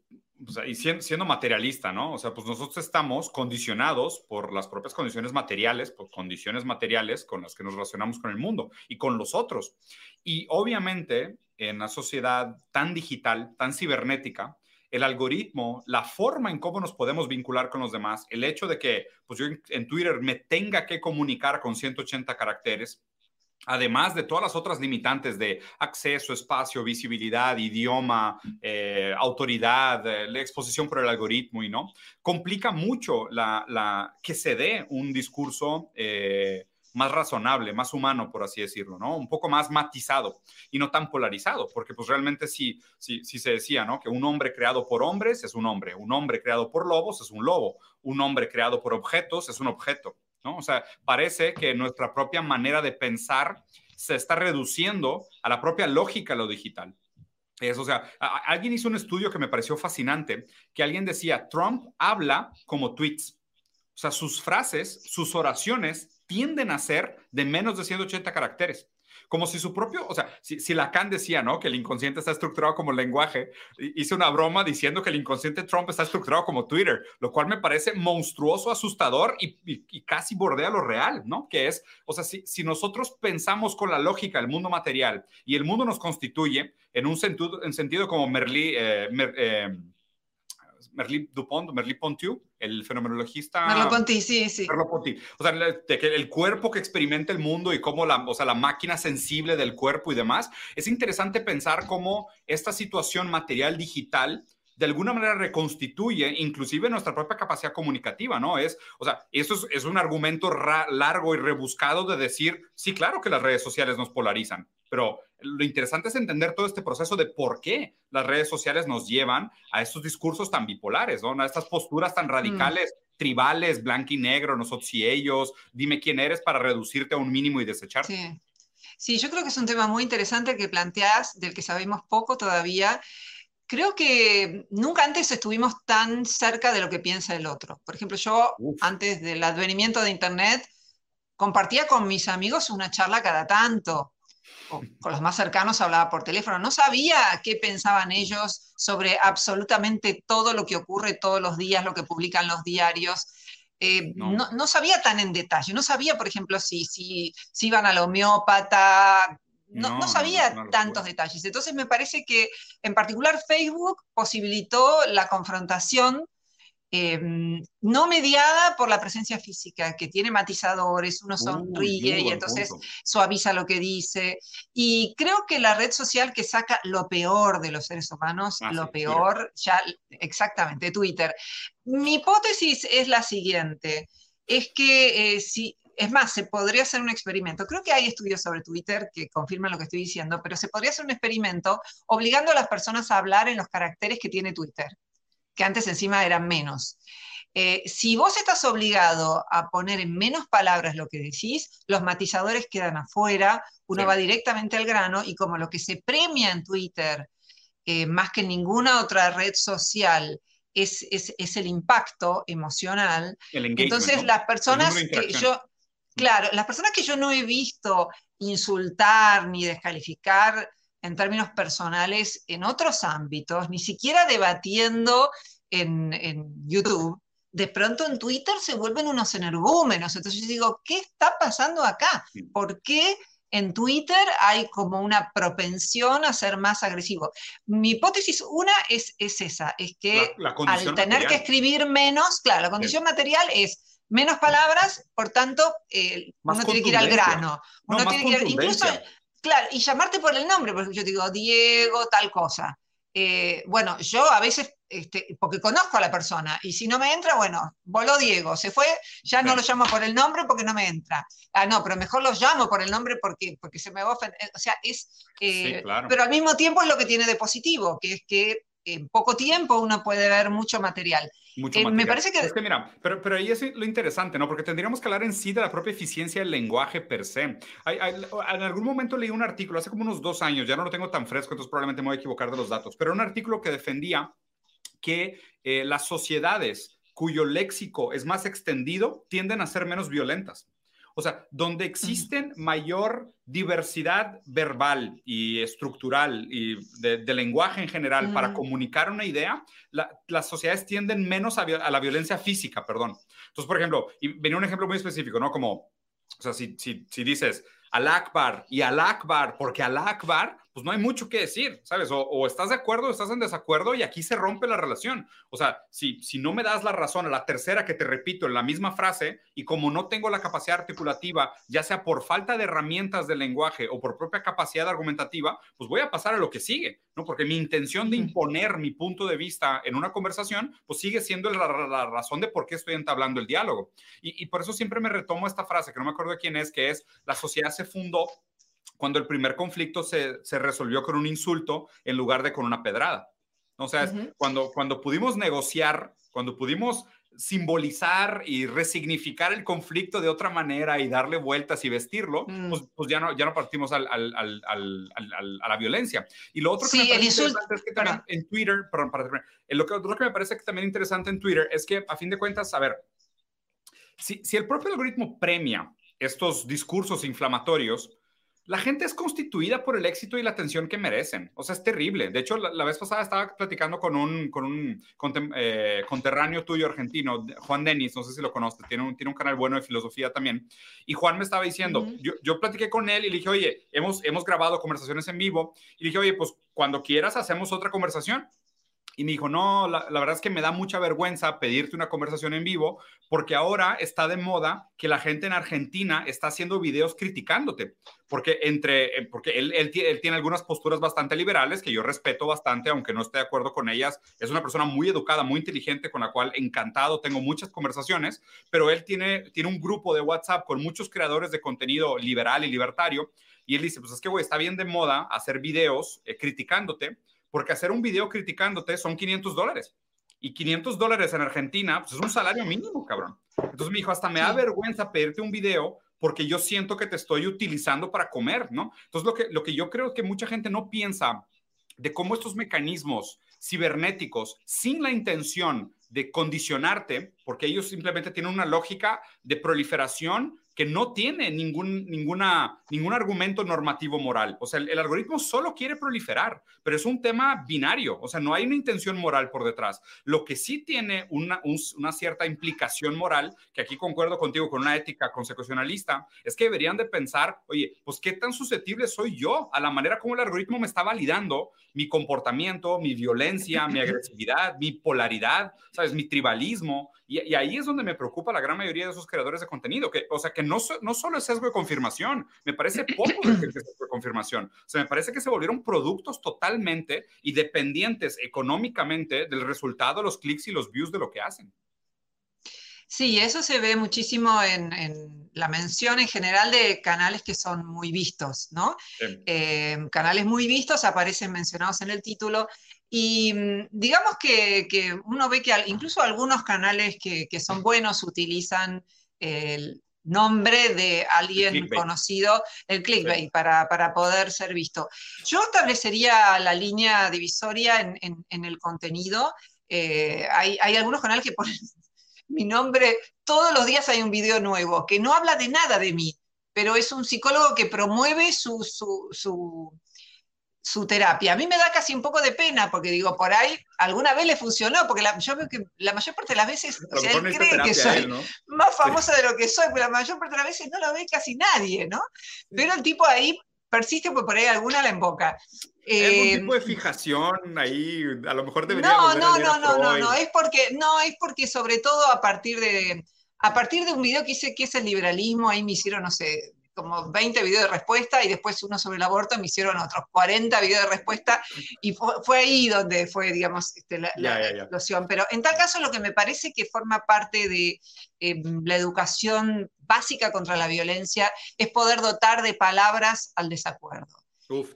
y siendo, materialista, ¿no? O sea, pues nosotros estamos condicionados por las propias condiciones materiales, por condiciones materiales con las que nos relacionamos con el mundo y con los otros. Y obviamente, en una sociedad tan digital, tan cibernética, el algoritmo, la forma en cómo nos podemos vincular con los demás, el hecho de que pues yo en Twitter me tenga que comunicar con 180 caracteres, además de todas las otras limitantes de acceso, espacio, visibilidad, idioma, eh, autoridad, eh, la exposición por el algoritmo y no, complica mucho la, que se dé un discurso eh, más razonable, más humano, por así decirlo, ¿no? Un poco más matizado y no tan polarizado, porque pues realmente sí, sí, sí se decía, ¿no? Que un hombre creado por hombres es un hombre, un hombre creado por lobos es un lobo, un hombre creado por objetos es un objeto. ¿No? O sea, parece que nuestra propia manera de pensar se está reduciendo a la propia lógica lo digital. Es, o sea, alguien hizo un estudio que me pareció fascinante, que alguien decía, Trump habla como tweets. O sea, sus frases, sus oraciones tienden a ser de menos de 180 caracteres. Como si su propio, o sea, si, si, Lacan decía, ¿no? Que el inconsciente está estructurado como lenguaje, hice una broma diciendo que el inconsciente Trump está estructurado como Twitter, lo cual me parece monstruoso, asustador y, casi bordea lo real, ¿no? Que es, o sea, si, nosotros pensamos con la lógica del mundo material y el mundo nos constituye en un sentido, en sentido como Merlí, eh, eh, Merlí Dupont, Merlí Pontieu, el fenomenologista.
Merleau-Ponty, sí, sí.
Merleau-Ponty. O sea, el cuerpo que experimenta el mundo y cómo la, o sea, la máquina sensible del cuerpo y demás. Es interesante pensar cómo esta situación material digital de alguna manera reconstituye inclusive nuestra propia capacidad comunicativa, ¿no? Es, o sea, eso es, es un argumento largo y rebuscado de decir, sí, claro que las redes sociales nos polarizan, pero lo interesante es entender todo este proceso de por qué las redes sociales nos llevan a estos discursos tan bipolares, ¿no? A estas posturas tan radicales, tribales, blanco y negro, nosotros y ellos, dime quién eres para reducirte a un mínimo y desecharte.
Sí. sí, yo creo que es un tema muy interesante que planteas, del que sabemos poco todavía. Creo que nunca antes estuvimos tan cerca de lo que piensa el otro. Por ejemplo, yo antes del advenimiento de Internet compartía con mis amigos una charla cada tanto con los más cercanos hablaba por teléfono, no sabía qué pensaban ellos sobre absolutamente todo lo que ocurre todos los días, lo que publican los diarios. Eh, no. sabía tan en detalle, no sabía, por ejemplo, si, si, si iban al homeópata, no, sabía tantos detalles. Entonces me parece que en particular Facebook posibilitó la confrontación Em, no mediada por la presencia física, que tiene matizadores, uno sonríe y entonces suaviza lo que dice. Y creo que la red social que saca lo peor de los seres humanos, ah, lo peor, ya exactamente, Twitter. Mi hipótesis es la siguiente, es que eh, si, es más, se podría hacer un experimento. Creo que hay estudios sobre Twitter que confirman lo que estoy diciendo, pero se podría hacer un experimento obligando a las personas a hablar en los caracteres que tiene Twitter que antes encima eran menos. Eh, si vos estás obligado a poner en menos palabras lo que decís, los matizadores quedan afuera, uno va directamente al grano y como lo que se premia en Twitter, eh, más que en ninguna otra red social, es, el impacto emocional, entonces las personas que yo, claro, las personas que yo no he visto insultar ni descalificar en términos personales en otros ámbitos, ni siquiera debatiendo en, YouTube, de pronto en Twitter se vuelven unos energúmenos. Entonces yo digo, ¿qué está pasando acá? ¿Por qué en Twitter hay como una propensión a ser más agresivo? Mi hipótesis una es, es esa, es que al tener que escribir menos, claro, la condición material es menos palabras, por tanto, eh, uno tiene que ir al grano. Uno tiene que ir, incluso Claro, y llamarte por el nombre, porque yo digo Diego, tal cosa. Eh, bueno, yo a veces, este, porque conozco a la persona, y si no me entra, bueno, voló Diego, se fue, ya no lo llamo por el nombre porque no me entra. Ah, no, pero mejor lo llamo por el nombre porque, porque se me va a ofender. O sea, es. Eh, pero al mismo tiempo es lo que tiene de positivo, que es que en poco tiempo uno puede ver mucho material. Eh, me parece que...
Es que mira, pero, pero ahí es lo interesante, ¿no? Porque tendríamos que hablar en sí de la propia eficiencia del lenguaje per se. en algún momento leí un artículo, hace como unos dos años, ya no lo tengo tan fresco, entonces probablemente me voy a equivocar de los datos, pero un artículo que defendía que eh, las sociedades cuyo léxico es más extendido tienden a ser menos violentas. O sea, donde existen mayor diversidad verbal y estructural y de, lenguaje en general para comunicar una idea, las sociedades tienden menos a, la violencia física, perdón. Entonces, por ejemplo, y venía un ejemplo muy específico, ¿no? Como, o sea, si, si, si dices al Akbar y al Akbar, porque al Akbar pues no hay mucho que decir, ¿sabes? O, estás de acuerdo o estás en desacuerdo y aquí se rompe la relación. O sea, si, si no me das la razón a la tercera que te repito en la misma frase y como no tengo la capacidad articulativa, ya sea por falta de herramientas de lenguaje o por propia capacidad argumentativa, pues voy a pasar a lo que sigue, ¿no? Porque mi intención de imponer mi punto de vista en una conversación, pues sigue siendo la, razón de por qué estoy entablando el diálogo. Y, y por eso siempre me retomo esta frase, que no me acuerdo de quién es, que es, la sociedad se fundó cuando el primer conflicto se, resolvió con un insulto en lugar de con una pedrada. O sea, cuando, cuando pudimos negociar, cuando pudimos simbolizar y resignificar el conflicto de otra manera y darle vueltas y vestirlo, mm. pues, pues, ya, no, ya no partimos al, a la violencia. Y lo otro que me parece interesante es que también en Twitter, perdón, para lo que, lo que me parece que también interesante en Twitter es que a fin de cuentas, a ver, si, si el propio algoritmo premia estos discursos inflamatorios, la gente es constituida por el éxito y la atención que merecen. O sea, es terrible. De hecho, la, vez pasada estaba platicando con un, con un eh, conterráneo tuyo argentino, Juan Denis, no sé si lo conoces, tiene un, tiene un canal bueno de filosofía también. Y Juan me estaba diciendo, yo, yo, platiqué con él y le dije, oye, hemos, hemos grabado conversaciones en vivo. Y le dije, oye, pues cuando quieras hacemos otra conversación. Y me dijo, no, la, verdad es que me da mucha vergüenza pedirte una conversación en vivo porque ahora está de moda que la gente en Argentina está haciendo videos criticándote, porque, entre, eh, porque él, él, tiene algunas posturas bastante liberales que yo respeto bastante, aunque no esté de acuerdo con ellas. Es una persona muy educada, muy inteligente, con la cual encantado tengo muchas conversaciones, pero él tiene, tiene un grupo de WhatsApp con muchos creadores de contenido liberal y libertario. Y él dice, pues es que, güey, está bien de moda hacer videos eh, criticándote porque hacer un video criticándote son 500 dólares. Y 500 dólares en Argentina, pues es un salario mínimo, cabrón. Entonces me dijo, hasta me da vergüenza pedirte un video porque yo siento que te estoy utilizando para comer, ¿no? Entonces lo que, lo que yo creo que mucha gente no piensa de cómo estos mecanismos cibernéticos, sin la intención de condicionarte, porque ellos simplemente tienen una lógica de proliferación que no tiene ningún, ninguna, ningún argumento normativo moral. O sea, el, algoritmo solo quiere proliferar, pero es un tema binario, o sea, no hay una intención moral por detrás. Lo que sí tiene una, una cierta implicación moral, que aquí concuerdo contigo con una ética consecucionalista, es que deberían de pensar, oye, pues qué tan susceptible soy yo a la manera como el algoritmo me está validando mi comportamiento, mi violencia, mi agresividad, mi polaridad, ¿sabes? Mi tribalismo. Y, ahí es donde me preocupa la gran mayoría de esos creadores de contenido, que, o sea, que no, no solo es sesgo de confirmación, me parece poco de sesgo de confirmación. O sea, me parece que se volvieron productos totalmente y dependientes económicamente del resultado, los clics y los views de lo que hacen.
Sí, eso se ve muchísimo en, la mención en general de canales que son muy vistos, ¿no? Eh, canales muy vistos aparecen mencionados en el título y mm, digamos que, uno ve que incluso algunos canales que, son buenos utilizan el nombre de alguien conocido, el clickbait, para, poder ser visto. Yo establecería la línea divisoria en, el contenido. Eh, hay, hay, algunos canales que ponen mi nombre, todos los días hay un video nuevo que no habla de nada de mí, pero es un psicólogo que promueve su, su, terapia. A mí me da casi un poco de pena porque digo, por ahí alguna vez le funcionó, porque yo veo que la mayor parte de las veces, o sea, él cree que soy más famosa de lo que soy, pero la mayor parte de las veces no lo ve casi nadie, ¿no? Pero el tipo ahí persiste porque por ahí alguna la emboca.
¿Hay algún eh, tipo de fijación ahí? A lo mejor debería No,
no, no, no, no, no, es porque, no, es porque sobre todo a partir de, a partir de un video que hice que es el liberalismo, ahí me hicieron, no sé, como 20 videos de respuesta y después uno sobre el aborto me hicieron otros 40 videos de respuesta. Y fue, ahí donde fue, digamos, este, la, explosión. Pero en tal caso lo que me parece que forma parte de em, la educación básica contra la violencia es poder dotar de palabras al desacuerdo.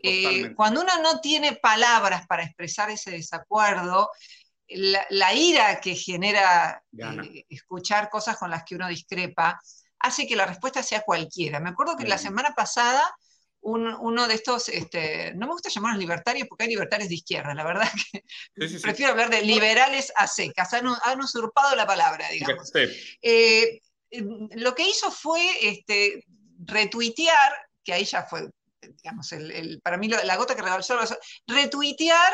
Eh, cuando uno no tiene palabras para expresar ese desacuerdo, la, ira que genera eh, escuchar cosas con las que uno discrepa hace que la respuesta sea cualquiera. Me acuerdo que la semana pasada uno de estos, este, no me gusta llamarlos libertarios porque hay libertarios de izquierda, la verdad que prefiero hablar de liberales a secas, han, usurpado la palabra, digamos. Eh, lo que hizo fue este, retuitear, que ahí ya fue digamos, el, para mí la gota que rebalsó retuitear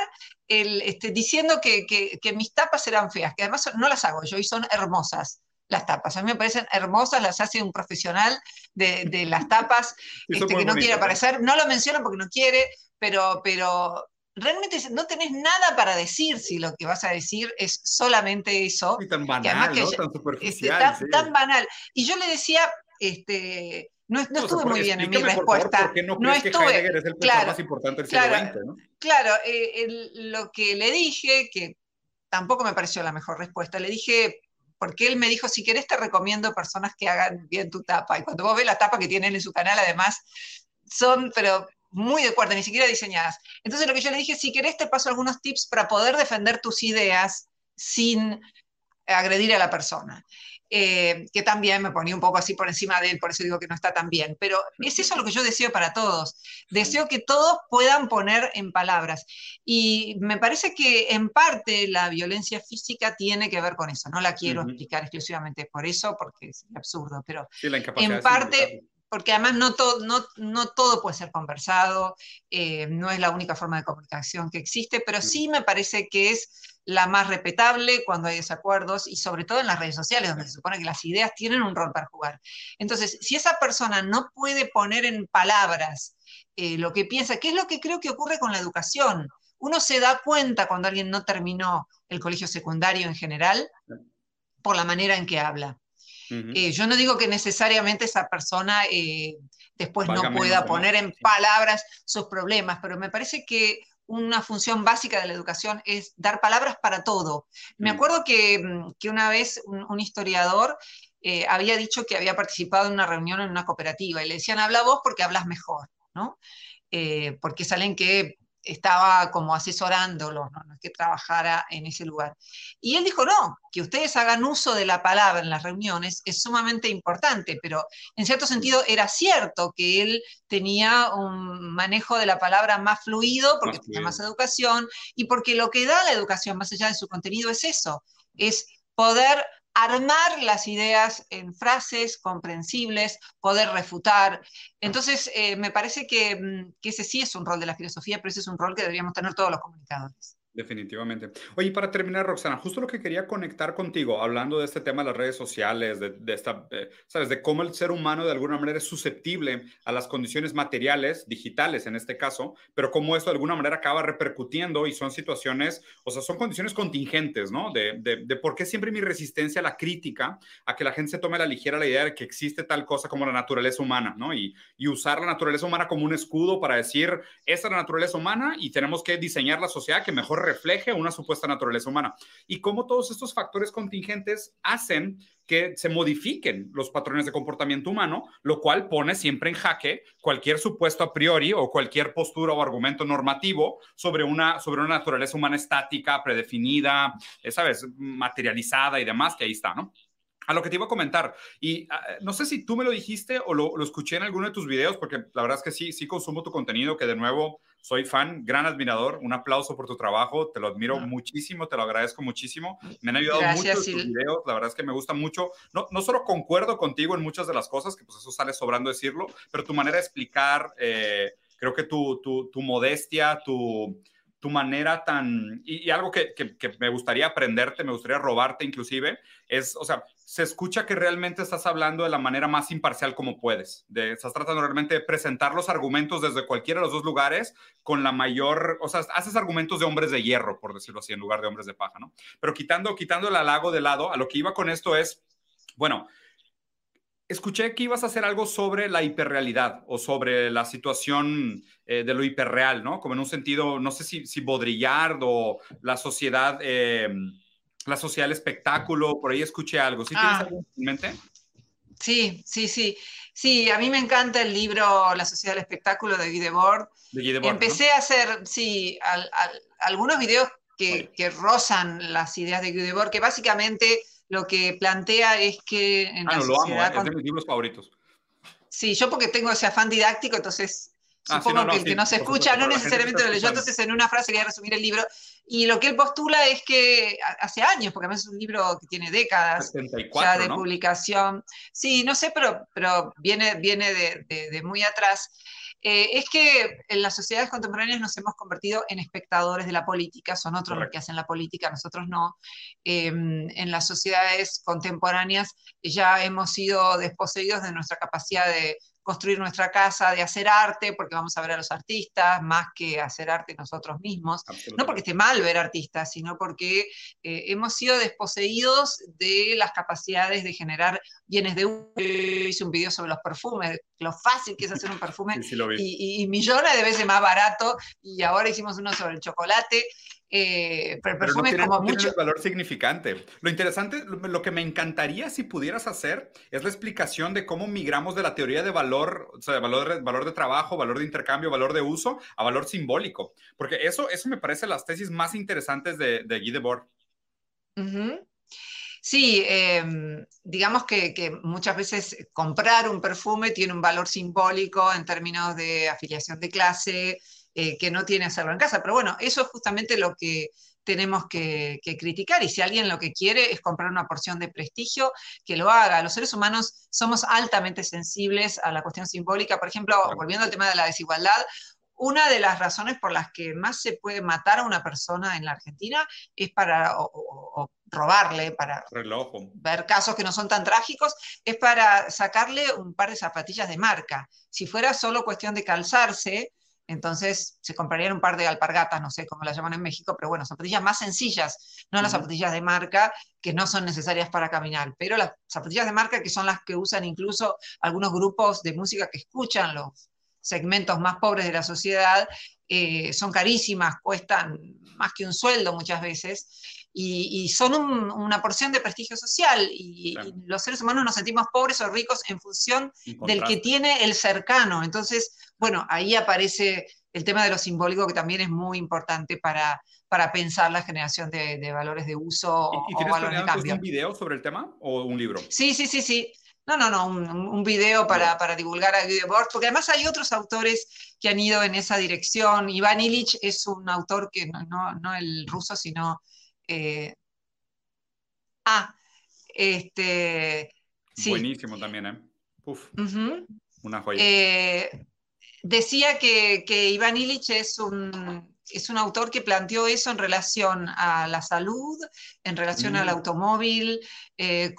el, este, diciendo que, que, mis tapas eran feas, que además no las hago yo y son hermosas las tapas. A mí me parecen hermosas, las hace un profesional de, de las tapas este, que no quiere aparecer. No lo menciono porque no quiere, pero, pero realmente no tenés nada para decir si lo que vas a decir es solamente eso.
Y tan banal, ¿no? tan superficial.
Este, tan, tan, banal. Y yo le decía, este, no, estuve muy bien en mi respuesta.
no, no estuve. Que es el claro, más importante del
claro, siglo XX, ¿no? Claro, eh, lo que le dije, que tampoco me pareció la mejor respuesta, le dije, porque él me dijo, si querés te recomiendo personas que hagan bien tu tapa. Y cuando vos ves la tapa que tienen en su canal, además, son, pero muy de cuarta, ni siquiera diseñadas. Entonces lo que yo le dije, si querés te paso algunos tips para poder defender tus ideas sin agredir a la persona. Eh, que también me ponía un poco así por encima de él, por eso digo que no está tan bien. Pero es eso lo que yo deseo para todos. Deseo que todos puedan poner en palabras. Y me parece que en parte la violencia física tiene que ver con eso. No la quiero explicar exclusivamente por eso, porque es absurdo, pero en parte porque además no, no, no todo puede ser conversado, eh, no es la única forma de comunicación que existe, pero sí me parece que es la más respetable cuando hay desacuerdos y sobre todo en las redes sociales, donde se supone que las ideas tienen un rol para jugar. Entonces, si esa persona no puede poner en palabras eh, lo que piensa, ¿qué es lo que creo que ocurre con la educación? Uno se da cuenta cuando alguien no terminó el colegio secundario en general por la manera en que habla. Eh, yo no digo que necesariamente esa persona eh, después no pueda poner en palabras sus problemas, pero me parece que una función básica de la educación es dar palabras para todo. Me mm. acuerdo que, mm, una vez un, historiador eh, había dicho que había participado en una reunión en una cooperativa y le decían, habla vos porque hablas mejor, ¿no? porque salen que estaba como asesorándolo, ¿no? es que trabajara en ese lugar. Y él dijo, no, que ustedes hagan uso de la palabra en las reuniones es sumamente importante, pero en cierto sentido era cierto que él tenía un manejo de la palabra más fluido porque tenía más educación y porque lo que da la educación más allá de su contenido es eso, es poder armar las ideas en frases comprensibles, poder refutar. Entonces, eh, me parece mm, que, ese sí es un rol de la filosofía, pero ese es un rol que deberíamos tener todos los comunicadores.
Definitivamente. Oye, para terminar, Roxana, justo lo que quería conectar contigo, hablando de este tema de las redes sociales, de, esta, ¿sabes? De cómo el ser humano de alguna manera es susceptible a las condiciones materiales, digitales en este caso, pero cómo esto de alguna manera acaba repercutiendo y son situaciones, o sea, son condiciones contingentes, ¿no? De, de, por qué siempre mi resistencia a la crítica, a que la gente se tome la ligera la idea de que existe tal cosa como la naturaleza humana, ¿no? Y, y usar la naturaleza humana como un escudo para decir, esta es la naturaleza humana y tenemos que diseñar la sociedad que mejor refleje una supuesta naturaleza humana. Y cómo todos estos factores contingentes hacen que se modifiquen los patrones de comportamiento humano, lo cual pone siempre en jaque cualquier supuesto a priori o cualquier postura o argumento normativo sobre una, sobre una naturaleza humana estática, predefinida, eh, ¿sabes? Materializada y demás, que ahí está, ¿no? A lo que te iba a comentar, y ah, no sé si tú me lo dijiste o lo, lo, escuché en alguno de tus videos, porque la verdad es que sí, sí consumo tu contenido, que de nuevo soy fan, gran admirador, un aplauso por tu trabajo, te lo admiro ah. muchísimo, te lo agradezco muchísimo, me han ayudado mucho tus videos, la verdad es que me gusta mucho, no, no solo concuerdo contigo en muchas de las cosas, que pues eso sale sobrando decirlo, pero tu manera de explicar, eh, creo que tu, tu, tu modestia, tu tu manera tan, y, algo que, me gustaría aprenderte, me gustaría robarte inclusive, es, o sea, se escucha que realmente estás hablando de la manera más imparcial como puedes, de, estás tratando realmente de presentar los argumentos desde cualquiera de los dos lugares con la mayor, o sea, haces argumentos de hombres de hierro, por decirlo así, en lugar de hombres de paja, ¿no? Pero quitando, quitando el halago de lado, a lo que iba con esto es, bueno, escuché que ibas a hacer algo sobre la hiperrealidad o sobre la situación eh, de lo hiperreal, ¿no? Como en un sentido, no sé si, si Baudrillard o la sociedad, eh, la sociedad del espectáculo, por ahí escuché algo. ¿Sí tienes ah. algo en mente?
Sí, sí, sí. Sí, a mí me encanta el libro La sociedad del espectáculo de Guy Debord. Empecé a hacer, sí, algunos videos que, que rozan las ideas de Guy Debord, que básicamente lo que plantea es que
en ah, la lo amo, ¿eh? es de mis libros favoritos.
Sí, yo porque tengo ese afán didáctico, entonces ah, supongo que el que no se escucha no necesariamente lo leyó, entonces en una frase quería resumir el libro. Y lo que él postula es que hace años, porque además es un libro que tiene décadas ya de publicación. Sí, no sé, pero, pero viene, viene de, de muy atrás. Eh, es que en las sociedades contemporáneas nos hemos convertido en espectadores de la política, son otros los que hacen la política, nosotros no. Em, en las sociedades contemporáneas ya hemos sido desposeídos de nuestra capacidad de construir nuestra casa, de hacer arte, porque vamos a ver a los artistas, más que hacer arte nosotros mismos. No porque esté mal ver artistas, sino porque eh, hemos sido desposeídos de las capacidades de generar bienes de uso. Hice un video sobre los perfumes, lo fácil que es hacer un perfume y, y millones de veces más barato, y ahora hicimos uno sobre el chocolate. Eh, pero, pero no
tiene, como mucho. valor significante. Lo interesante, lo, que me encantaría si pudieras hacer es la explicación de cómo migramos de la teoría de valor, o sea, de valor, valor de trabajo, valor de intercambio, valor de uso, a valor simbólico. Porque eso, eso me parece las tesis más interesantes de, de Guy Debord.
Sí, em, digamos que, que, muchas veces comprar un perfume tiene un valor simbólico en términos de afiliación de clase, eh, que no tiene hacerlo en casa. Pero bueno, eso es justamente lo que tenemos que, criticar y si alguien lo que quiere es comprar una porción de prestigio, que lo haga. Los seres humanos somos altamente sensibles a la cuestión simbólica. Por ejemplo, volviendo al tema de la desigualdad, una de las razones por las que más se puede matar a una persona en la Argentina es para robarle, para ver casos que no son tan trágicos, es para sacarle un par de zapatillas de marca. Si fuera solo cuestión de calzarse, entonces se comprarían un par de alpargatas, no sé cómo las llaman en México, pero bueno, zapatillas más sencillas, no las zapatillas de marca que no son necesarias para caminar, pero las zapatillas de marca que son las que usan incluso algunos grupos de música que escuchan los segmentos más pobres de la sociedad, eh, son carísimas, cuestan más que un sueldo muchas veces. Y, son una porción de prestigio social y, los seres humanos nos sentimos pobres o ricos en función del que tiene el cercano. Entonces, bueno, ahí aparece el tema de lo simbólico que también es muy importante para, para pensar la generación de, valores de uso
¿Y, o, valores de cambio. un video sobre el tema o un libro?
Sí, sí, sí, sí. No, no, no, un, video para, para, divulgar a Videoboard, porque además hay otros autores que han ido en esa dirección. Iván Illich es un autor que no, no el ruso, sino eh, ah, este.
Buenísimo también, ¿eh? Uf, Una joya.
Eh, decía que, que Iván Illich es un, es un autor que planteó eso en relación a la salud, en relación al mm. automóvil, eh,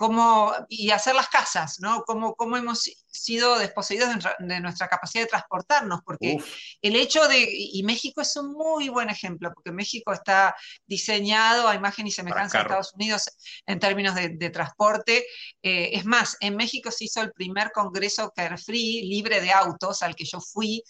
y hacer las casas, ¿no? Cómo, cómo hemos sido desposeídos de, nuestra capacidad de transportarnos, porque el hecho de, y México es un muy buen ejemplo, porque México está diseñado a imagen y semejanza de Estados Unidos en términos de, transporte. Eh, es más, en México se hizo el primer congreso Carefree, libre de autos, al que yo fui,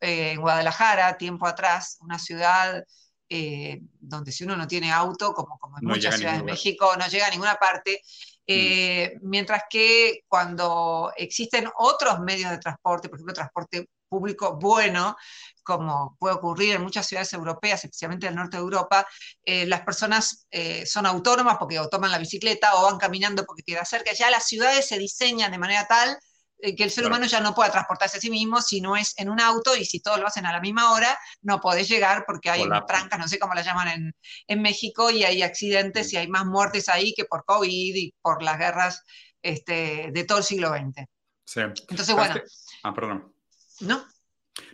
eh, en Guadalajara, tiempo atrás, una ciudad eh, donde si uno no tiene auto, como, como en muchas ciudades de México, no llega a ninguna parte. Eh, mm. Mientras que cuando existen otros medios de transporte, por ejemplo, transporte público bueno, como puede ocurrir en muchas ciudades europeas, especialmente en el norte de Europa, las personas son autónomas porque o toman la bicicleta o van caminando porque queda cerca. Ya las ciudades se diseñan de manera tal eh, que el ser humano ya no pueda transportarse a sí mismo si no es en un auto y si todos lo hacen a la misma hora, no podés llegar porque hay trancas, no sé cómo las llaman en, en, México, y hay accidentes y hay más muertes ahí que por COVID y por las guerras este, de todo el siglo XX.
Sí.
Entonces, bueno.
Ah, perdón.
¿No?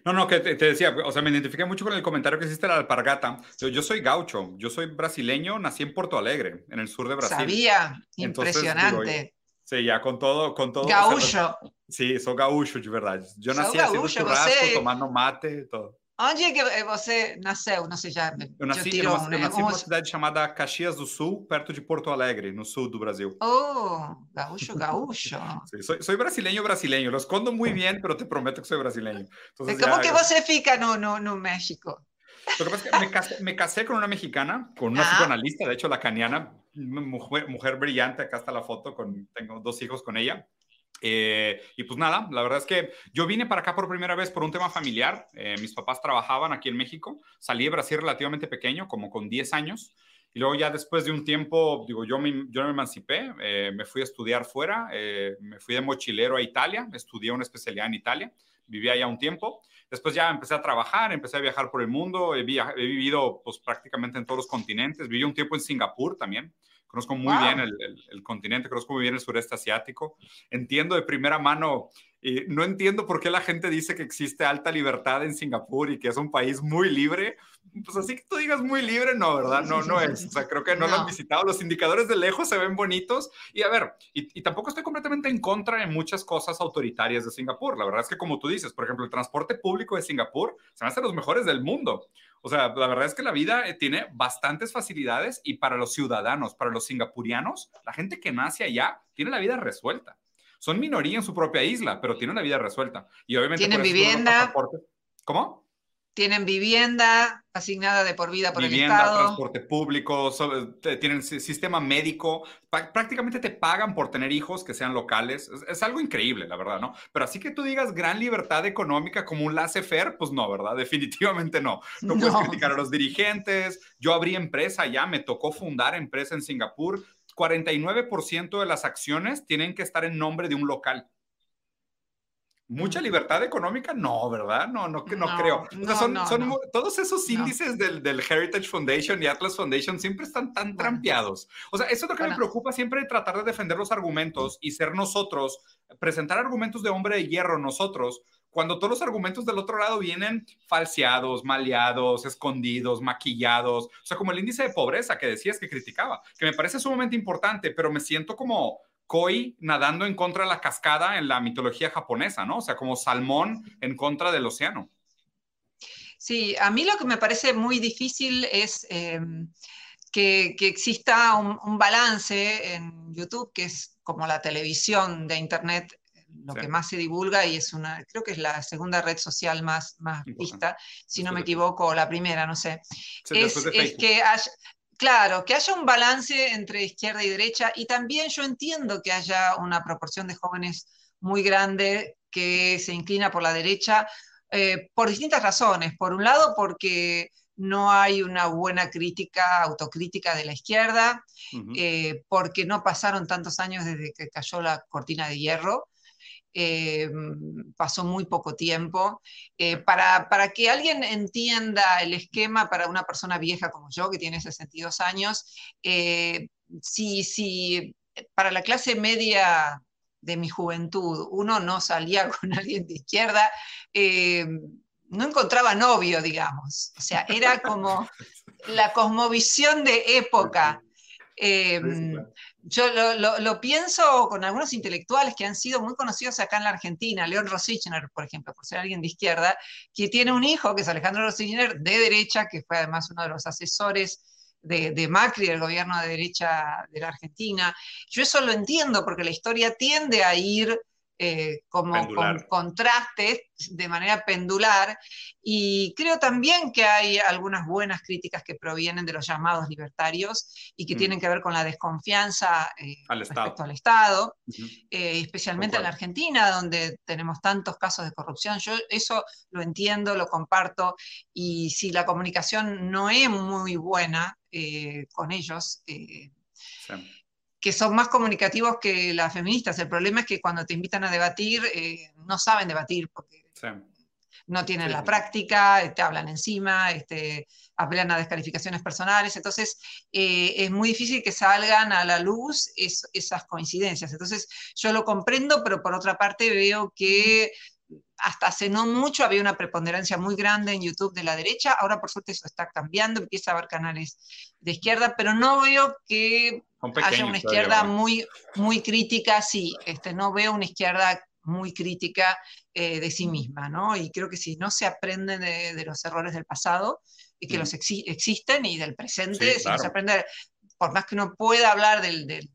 No, no, que te, decía, o sea, me identifiqué mucho con el comentario que hiciste de la alpargata. Yo, yo, soy gaucho, yo soy brasileño, nací en Porto Alegre, en el sur de Brasil.
Sabía, impresionante.
Sí, ya con todo, con todo.
Gaúcho.
Sí, sou gaúcho de verdade. Eu nasci assim no churrasco, você... tomando mate e todo.
Onde é que você nasceu? Não sei já.
Eu nasci, eu, eu nasci numa cidade chamada Caxias do Sul, perto de Porto Alegre, no sul do Brasil.
Oh, gaúcho, gaúcho.
sí, soy, soy brasileño, brasileño. Lo escondo muy bien, pero te prometo que soy brasileño.
Entonces, ¿Cómo ya, que você fica no, no, no México?
Lo que pasa es que me casé, me casé con una mexicana, con una ah. psicoanalista, de hecho, la caniana, mujer, mujer brillante, acá está la foto, con, tengo dos hijos con ella. Eh, y pues nada, la verdad es que yo vine para acá por primera vez por un tema familiar. Eh, mis papás trabajaban aquí en México. Salí de Brasil relativamente pequeño, como con 10 años. Y luego ya después de un tiempo, digo, yo me, yo me emancipé, eh, me fui a estudiar fuera, me fui de mochilero a Italia, estudié una especialidad en Italia, viví allá un tiempo. Después ya empecé a trabajar, empecé a viajar por el mundo, he, he vivido pues prácticamente en todos los continentes, viví un tiempo en Singapur también. Conozco muy bien el, el, continente, conozco muy bien el sureste asiático. Entiendo de primera mano, y no entiendo por qué la gente dice que existe alta libertad en Singapur y que es un país muy libre. Pues así que tú digas muy libre, no, ¿verdad? No, no es. O sea, creo que no, lo han visitado. Los indicadores de lejos se ven bonitos. Y a ver, y, y, tampoco estoy completamente en contra de muchas cosas autoritarias de Singapur. La verdad es que como tú dices, por ejemplo, el transporte público de Singapur se me hace los mejores del mundo. O sea, la verdad es que la vida eh, tiene bastantes facilidades y para los ciudadanos, para los singapurianos, la gente que nace allá tiene la vida resuelta. Son minoría en su propia isla, pero tienen la vida resuelta. Y obviamente...
Tienen vivienda.
¿Cómo?
tienen vivienda asignada de por vida por
vivienda,
el Estado.
transporte público, tienen sistema médico, prácticamente te pagan por tener hijos que sean locales. Es, algo increíble, la verdad, ¿no? Pero así que tú digas gran libertad económica como un laissez-faire, pues no, ¿verdad? Definitivamente no. No, no. puedes criticar a los dirigentes. Yo abrí empresa ya, me tocó fundar empresa en Singapur. 49% de las acciones tienen que estar en nombre de un local. Mucha libertad económica, no, ¿verdad? No, no, no, creo. son, todos esos índices del, del, Heritage Foundation y Atlas Foundation siempre están tan trampeados. O sea, eso es lo que me preocupa siempre, tratar de defender los argumentos y ser nosotros, presentar argumentos de hombre de hierro nosotros, cuando todos los argumentos del otro lado vienen falseados, maleados, escondidos, maquillados. O sea, como el índice de pobreza que decías que criticaba, que me parece sumamente importante, pero me siento como koi nadando en contra de la cascada en la mitología japonesa, ¿no? O sea, como salmón en contra del océano.
Sí, a mí lo que me parece muy difícil es em, que, exista un, balance en YouTube, que es como la televisión de Internet, lo que más se divulga y es una, creo que es la segunda red social más, más vista, si no me equivoco, la primera, no sé. es, es, que Claro, que haya un balance entre izquierda y derecha y también yo entiendo que haya una proporción de jóvenes muy grande que se inclina por la derecha eh, por distintas razones. Por un lado, porque no hay una buena crítica, autocrítica de la izquierda, eh, porque no pasaron tantos años desde que cayó la cortina de hierro. Eh, pasó muy poco tiempo. Eh, para, para, que alguien entienda el esquema para una persona vieja como yo, que tiene 62 años, eh, si, si para la clase media de mi juventud uno no salía con alguien de izquierda, no encontraba novio, digamos. O sea, era como la cosmovisión de época. Yo lo, pienso con algunos intelectuales que han sido muy conocidos acá en la Argentina, León Rosichner, por ejemplo, por ser alguien de izquierda, que tiene un hijo, que es Alejandro Rosichner, de derecha, que fue además uno de los asesores de, de, Macri, del gobierno de derecha de la Argentina. Yo eso lo entiendo porque la historia tiende a ir eh, como con contrastes de manera pendular. Y creo también que hay algunas buenas críticas que provienen de los llamados libertarios y que mm. tienen que ver con la desconfianza eh, respecto al Estado, eh, especialmente en la Argentina, donde tenemos tantos casos de corrupción. Yo eso lo entiendo, lo comparto y si la comunicación no es muy buena con ellos, que son más comunicativos que las feministas. El problema es que cuando te invitan a debatir, eh, no saben debatir porque no tienen la práctica, te hablan encima, este, apelan a descalificaciones personales. Entonces, eh, es muy difícil que salgan a la luz esas coincidencias. Entonces, yo lo comprendo, pero por otra parte veo que hasta hace no mucho había una preponderancia muy grande en YouTube de la derecha, ahora por suerte eso está cambiando, empieza a haber canales de izquierda, pero no veo que haya una izquierda muy, muy crítica, sí, este, no veo una izquierda muy crítica eh, de sí misma, ¿no? Y creo que si no se aprende de, los errores del pasado, y que los existen, y del presente, si no se aprende, por más que uno pueda hablar de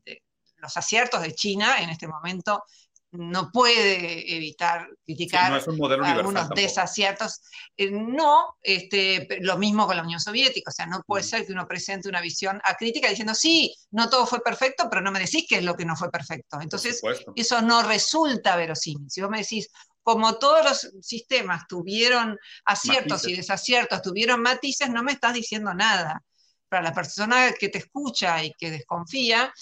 los aciertos de China en este momento, no puede evitar criticar algunos desaciertos. Eh, no, este, lo mismo con la Unión Soviética, o sea, no puede ser que uno presente una visión acrítica diciendo, sí, no todo fue perfecto, pero no me decís qué es lo que no fue perfecto. Entonces, eso no resulta verosímil. Si vos me decís, como todos los sistemas tuvieron aciertos y desaciertos, tuvieron matices, no me estás diciendo nada. Para la persona que te escucha y que desconfía,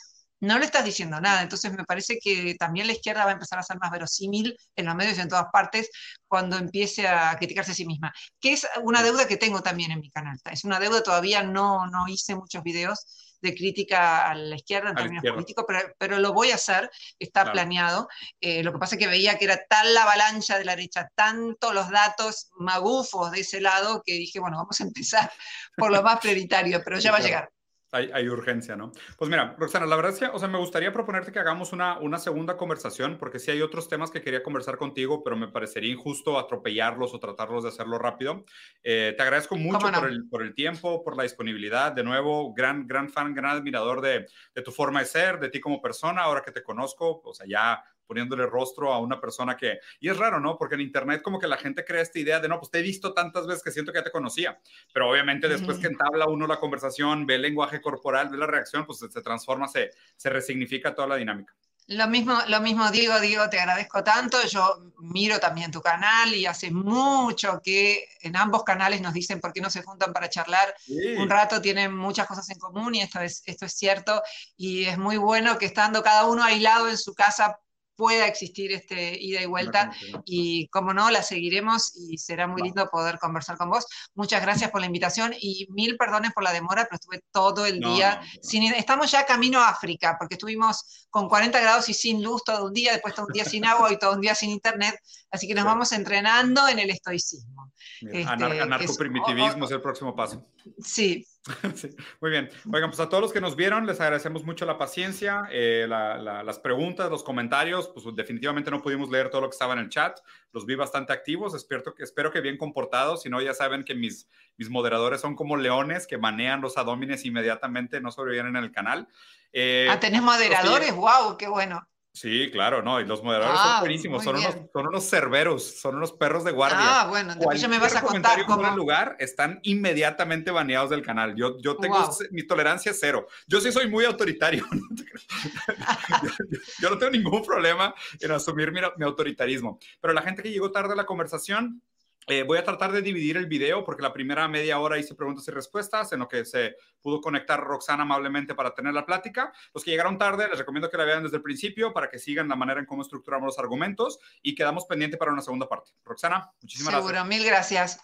no le estás diciendo nada. Entonces me parece que también la izquierda va a empezar a ser más verosímil en los medios y en todas partes cuando empiece a criticarse a sí misma, que es una deuda que tengo también en mi canal. Es una deuda, todavía no, no hice muchos videos de crítica a la izquierda en términos políticos, pero, lo voy a hacer, está planeado. Eh, lo que pasa es que veía que era tal la avalancha de la derecha, tanto los datos magufos de ese lado, que dije, bueno, vamos a empezar por lo más prioritario, pero ya va a llegar.
Hay, urgencia, ¿no? Pues mira, Roxana, la verdad es que, o sea, me gustaría proponerte que hagamos una, una segunda conversación, porque sí hay otros temas que quería conversar contigo, pero me parecería injusto atropellarlos o tratarlos de hacerlo rápido. Eh, te agradezco mucho por, el, por el tiempo, por la disponibilidad. De nuevo, gran, gran fan, gran admirador de, de tu forma de ser, de ti como persona, ahora que te conozco, o sea, ya poniéndole rostro a una persona que, y es raro, ¿no? Porque en Internet como que la gente crea esta idea de, no, pues te he visto tantas veces que siento que ya te conocía, pero obviamente después que entabla uno la conversación, ve el lenguaje corporal, ve la reacción, pues se, transforma, se, se resignifica toda la dinámica.
Lo mismo, lo mismo digo, digo, te agradezco tanto. Yo miro también tu canal y hace mucho que en ambos canales nos dicen por qué no se juntan para charlar. Un rato tienen muchas cosas en común y esto es, esto es cierto. Y es muy bueno que estando cada uno aislado en su casa pueda existir este ida y vuelta. Y como no, la seguiremos y será muy lindo poder conversar con vos. Muchas gracias por la invitación y mil perdones por la demora, pero estuve todo el día. sin, estamos ya camino a África, porque estuvimos con 40 grados y sin luz todo un día, después todo un día sin agua y todo un día sin internet. Así que nos vamos entrenando en el estoicismo.
Este, anarcoprimitivismo es, es el próximo paso.
Sí,
muy bien. Oigan, pues a todos los que nos vieron, les agradecemos mucho la paciencia, eh, las preguntas, los comentarios. Pues definitivamente no pudimos leer todo lo que estaba en el chat. Los vi bastante activos. Espero que, espero que bien comportados. Si no, ya saben que mis, mis moderadores son como leones que manean los adómines inmediatamente, no sobreviven en el canal.
Eh, ah, ¿tenés moderadores? ¡Wow! ¡Qué bueno!
Sí, claro, no, y los moderadores son ah, buenísimos, son unos, son unos cerberos, son unos perros de guardia.
Ah, bueno, después ya me vas a contar
cómo. En lugar están inmediatamente baneados del canal. Yo, yo tengo mi tolerancia cero. Yo sí soy muy autoritario. yo, no tengo ningún problema en asumir mi, mi autoritarismo. Pero la gente que llegó tarde a la conversación, eh, voy a tratar de dividir el video porque la primera media hora hice preguntas y respuestas en lo que se pudo conectar Roxana amablemente para tener la plática. Los que llegaron tarde, les recomiendo que la vean desde el principio para que sigan la manera en cómo estructuramos los argumentos y quedamos pendiente para una segunda parte. Roxana, muchísimas
gracias. Seguro, mil gracias.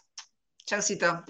Chaucito.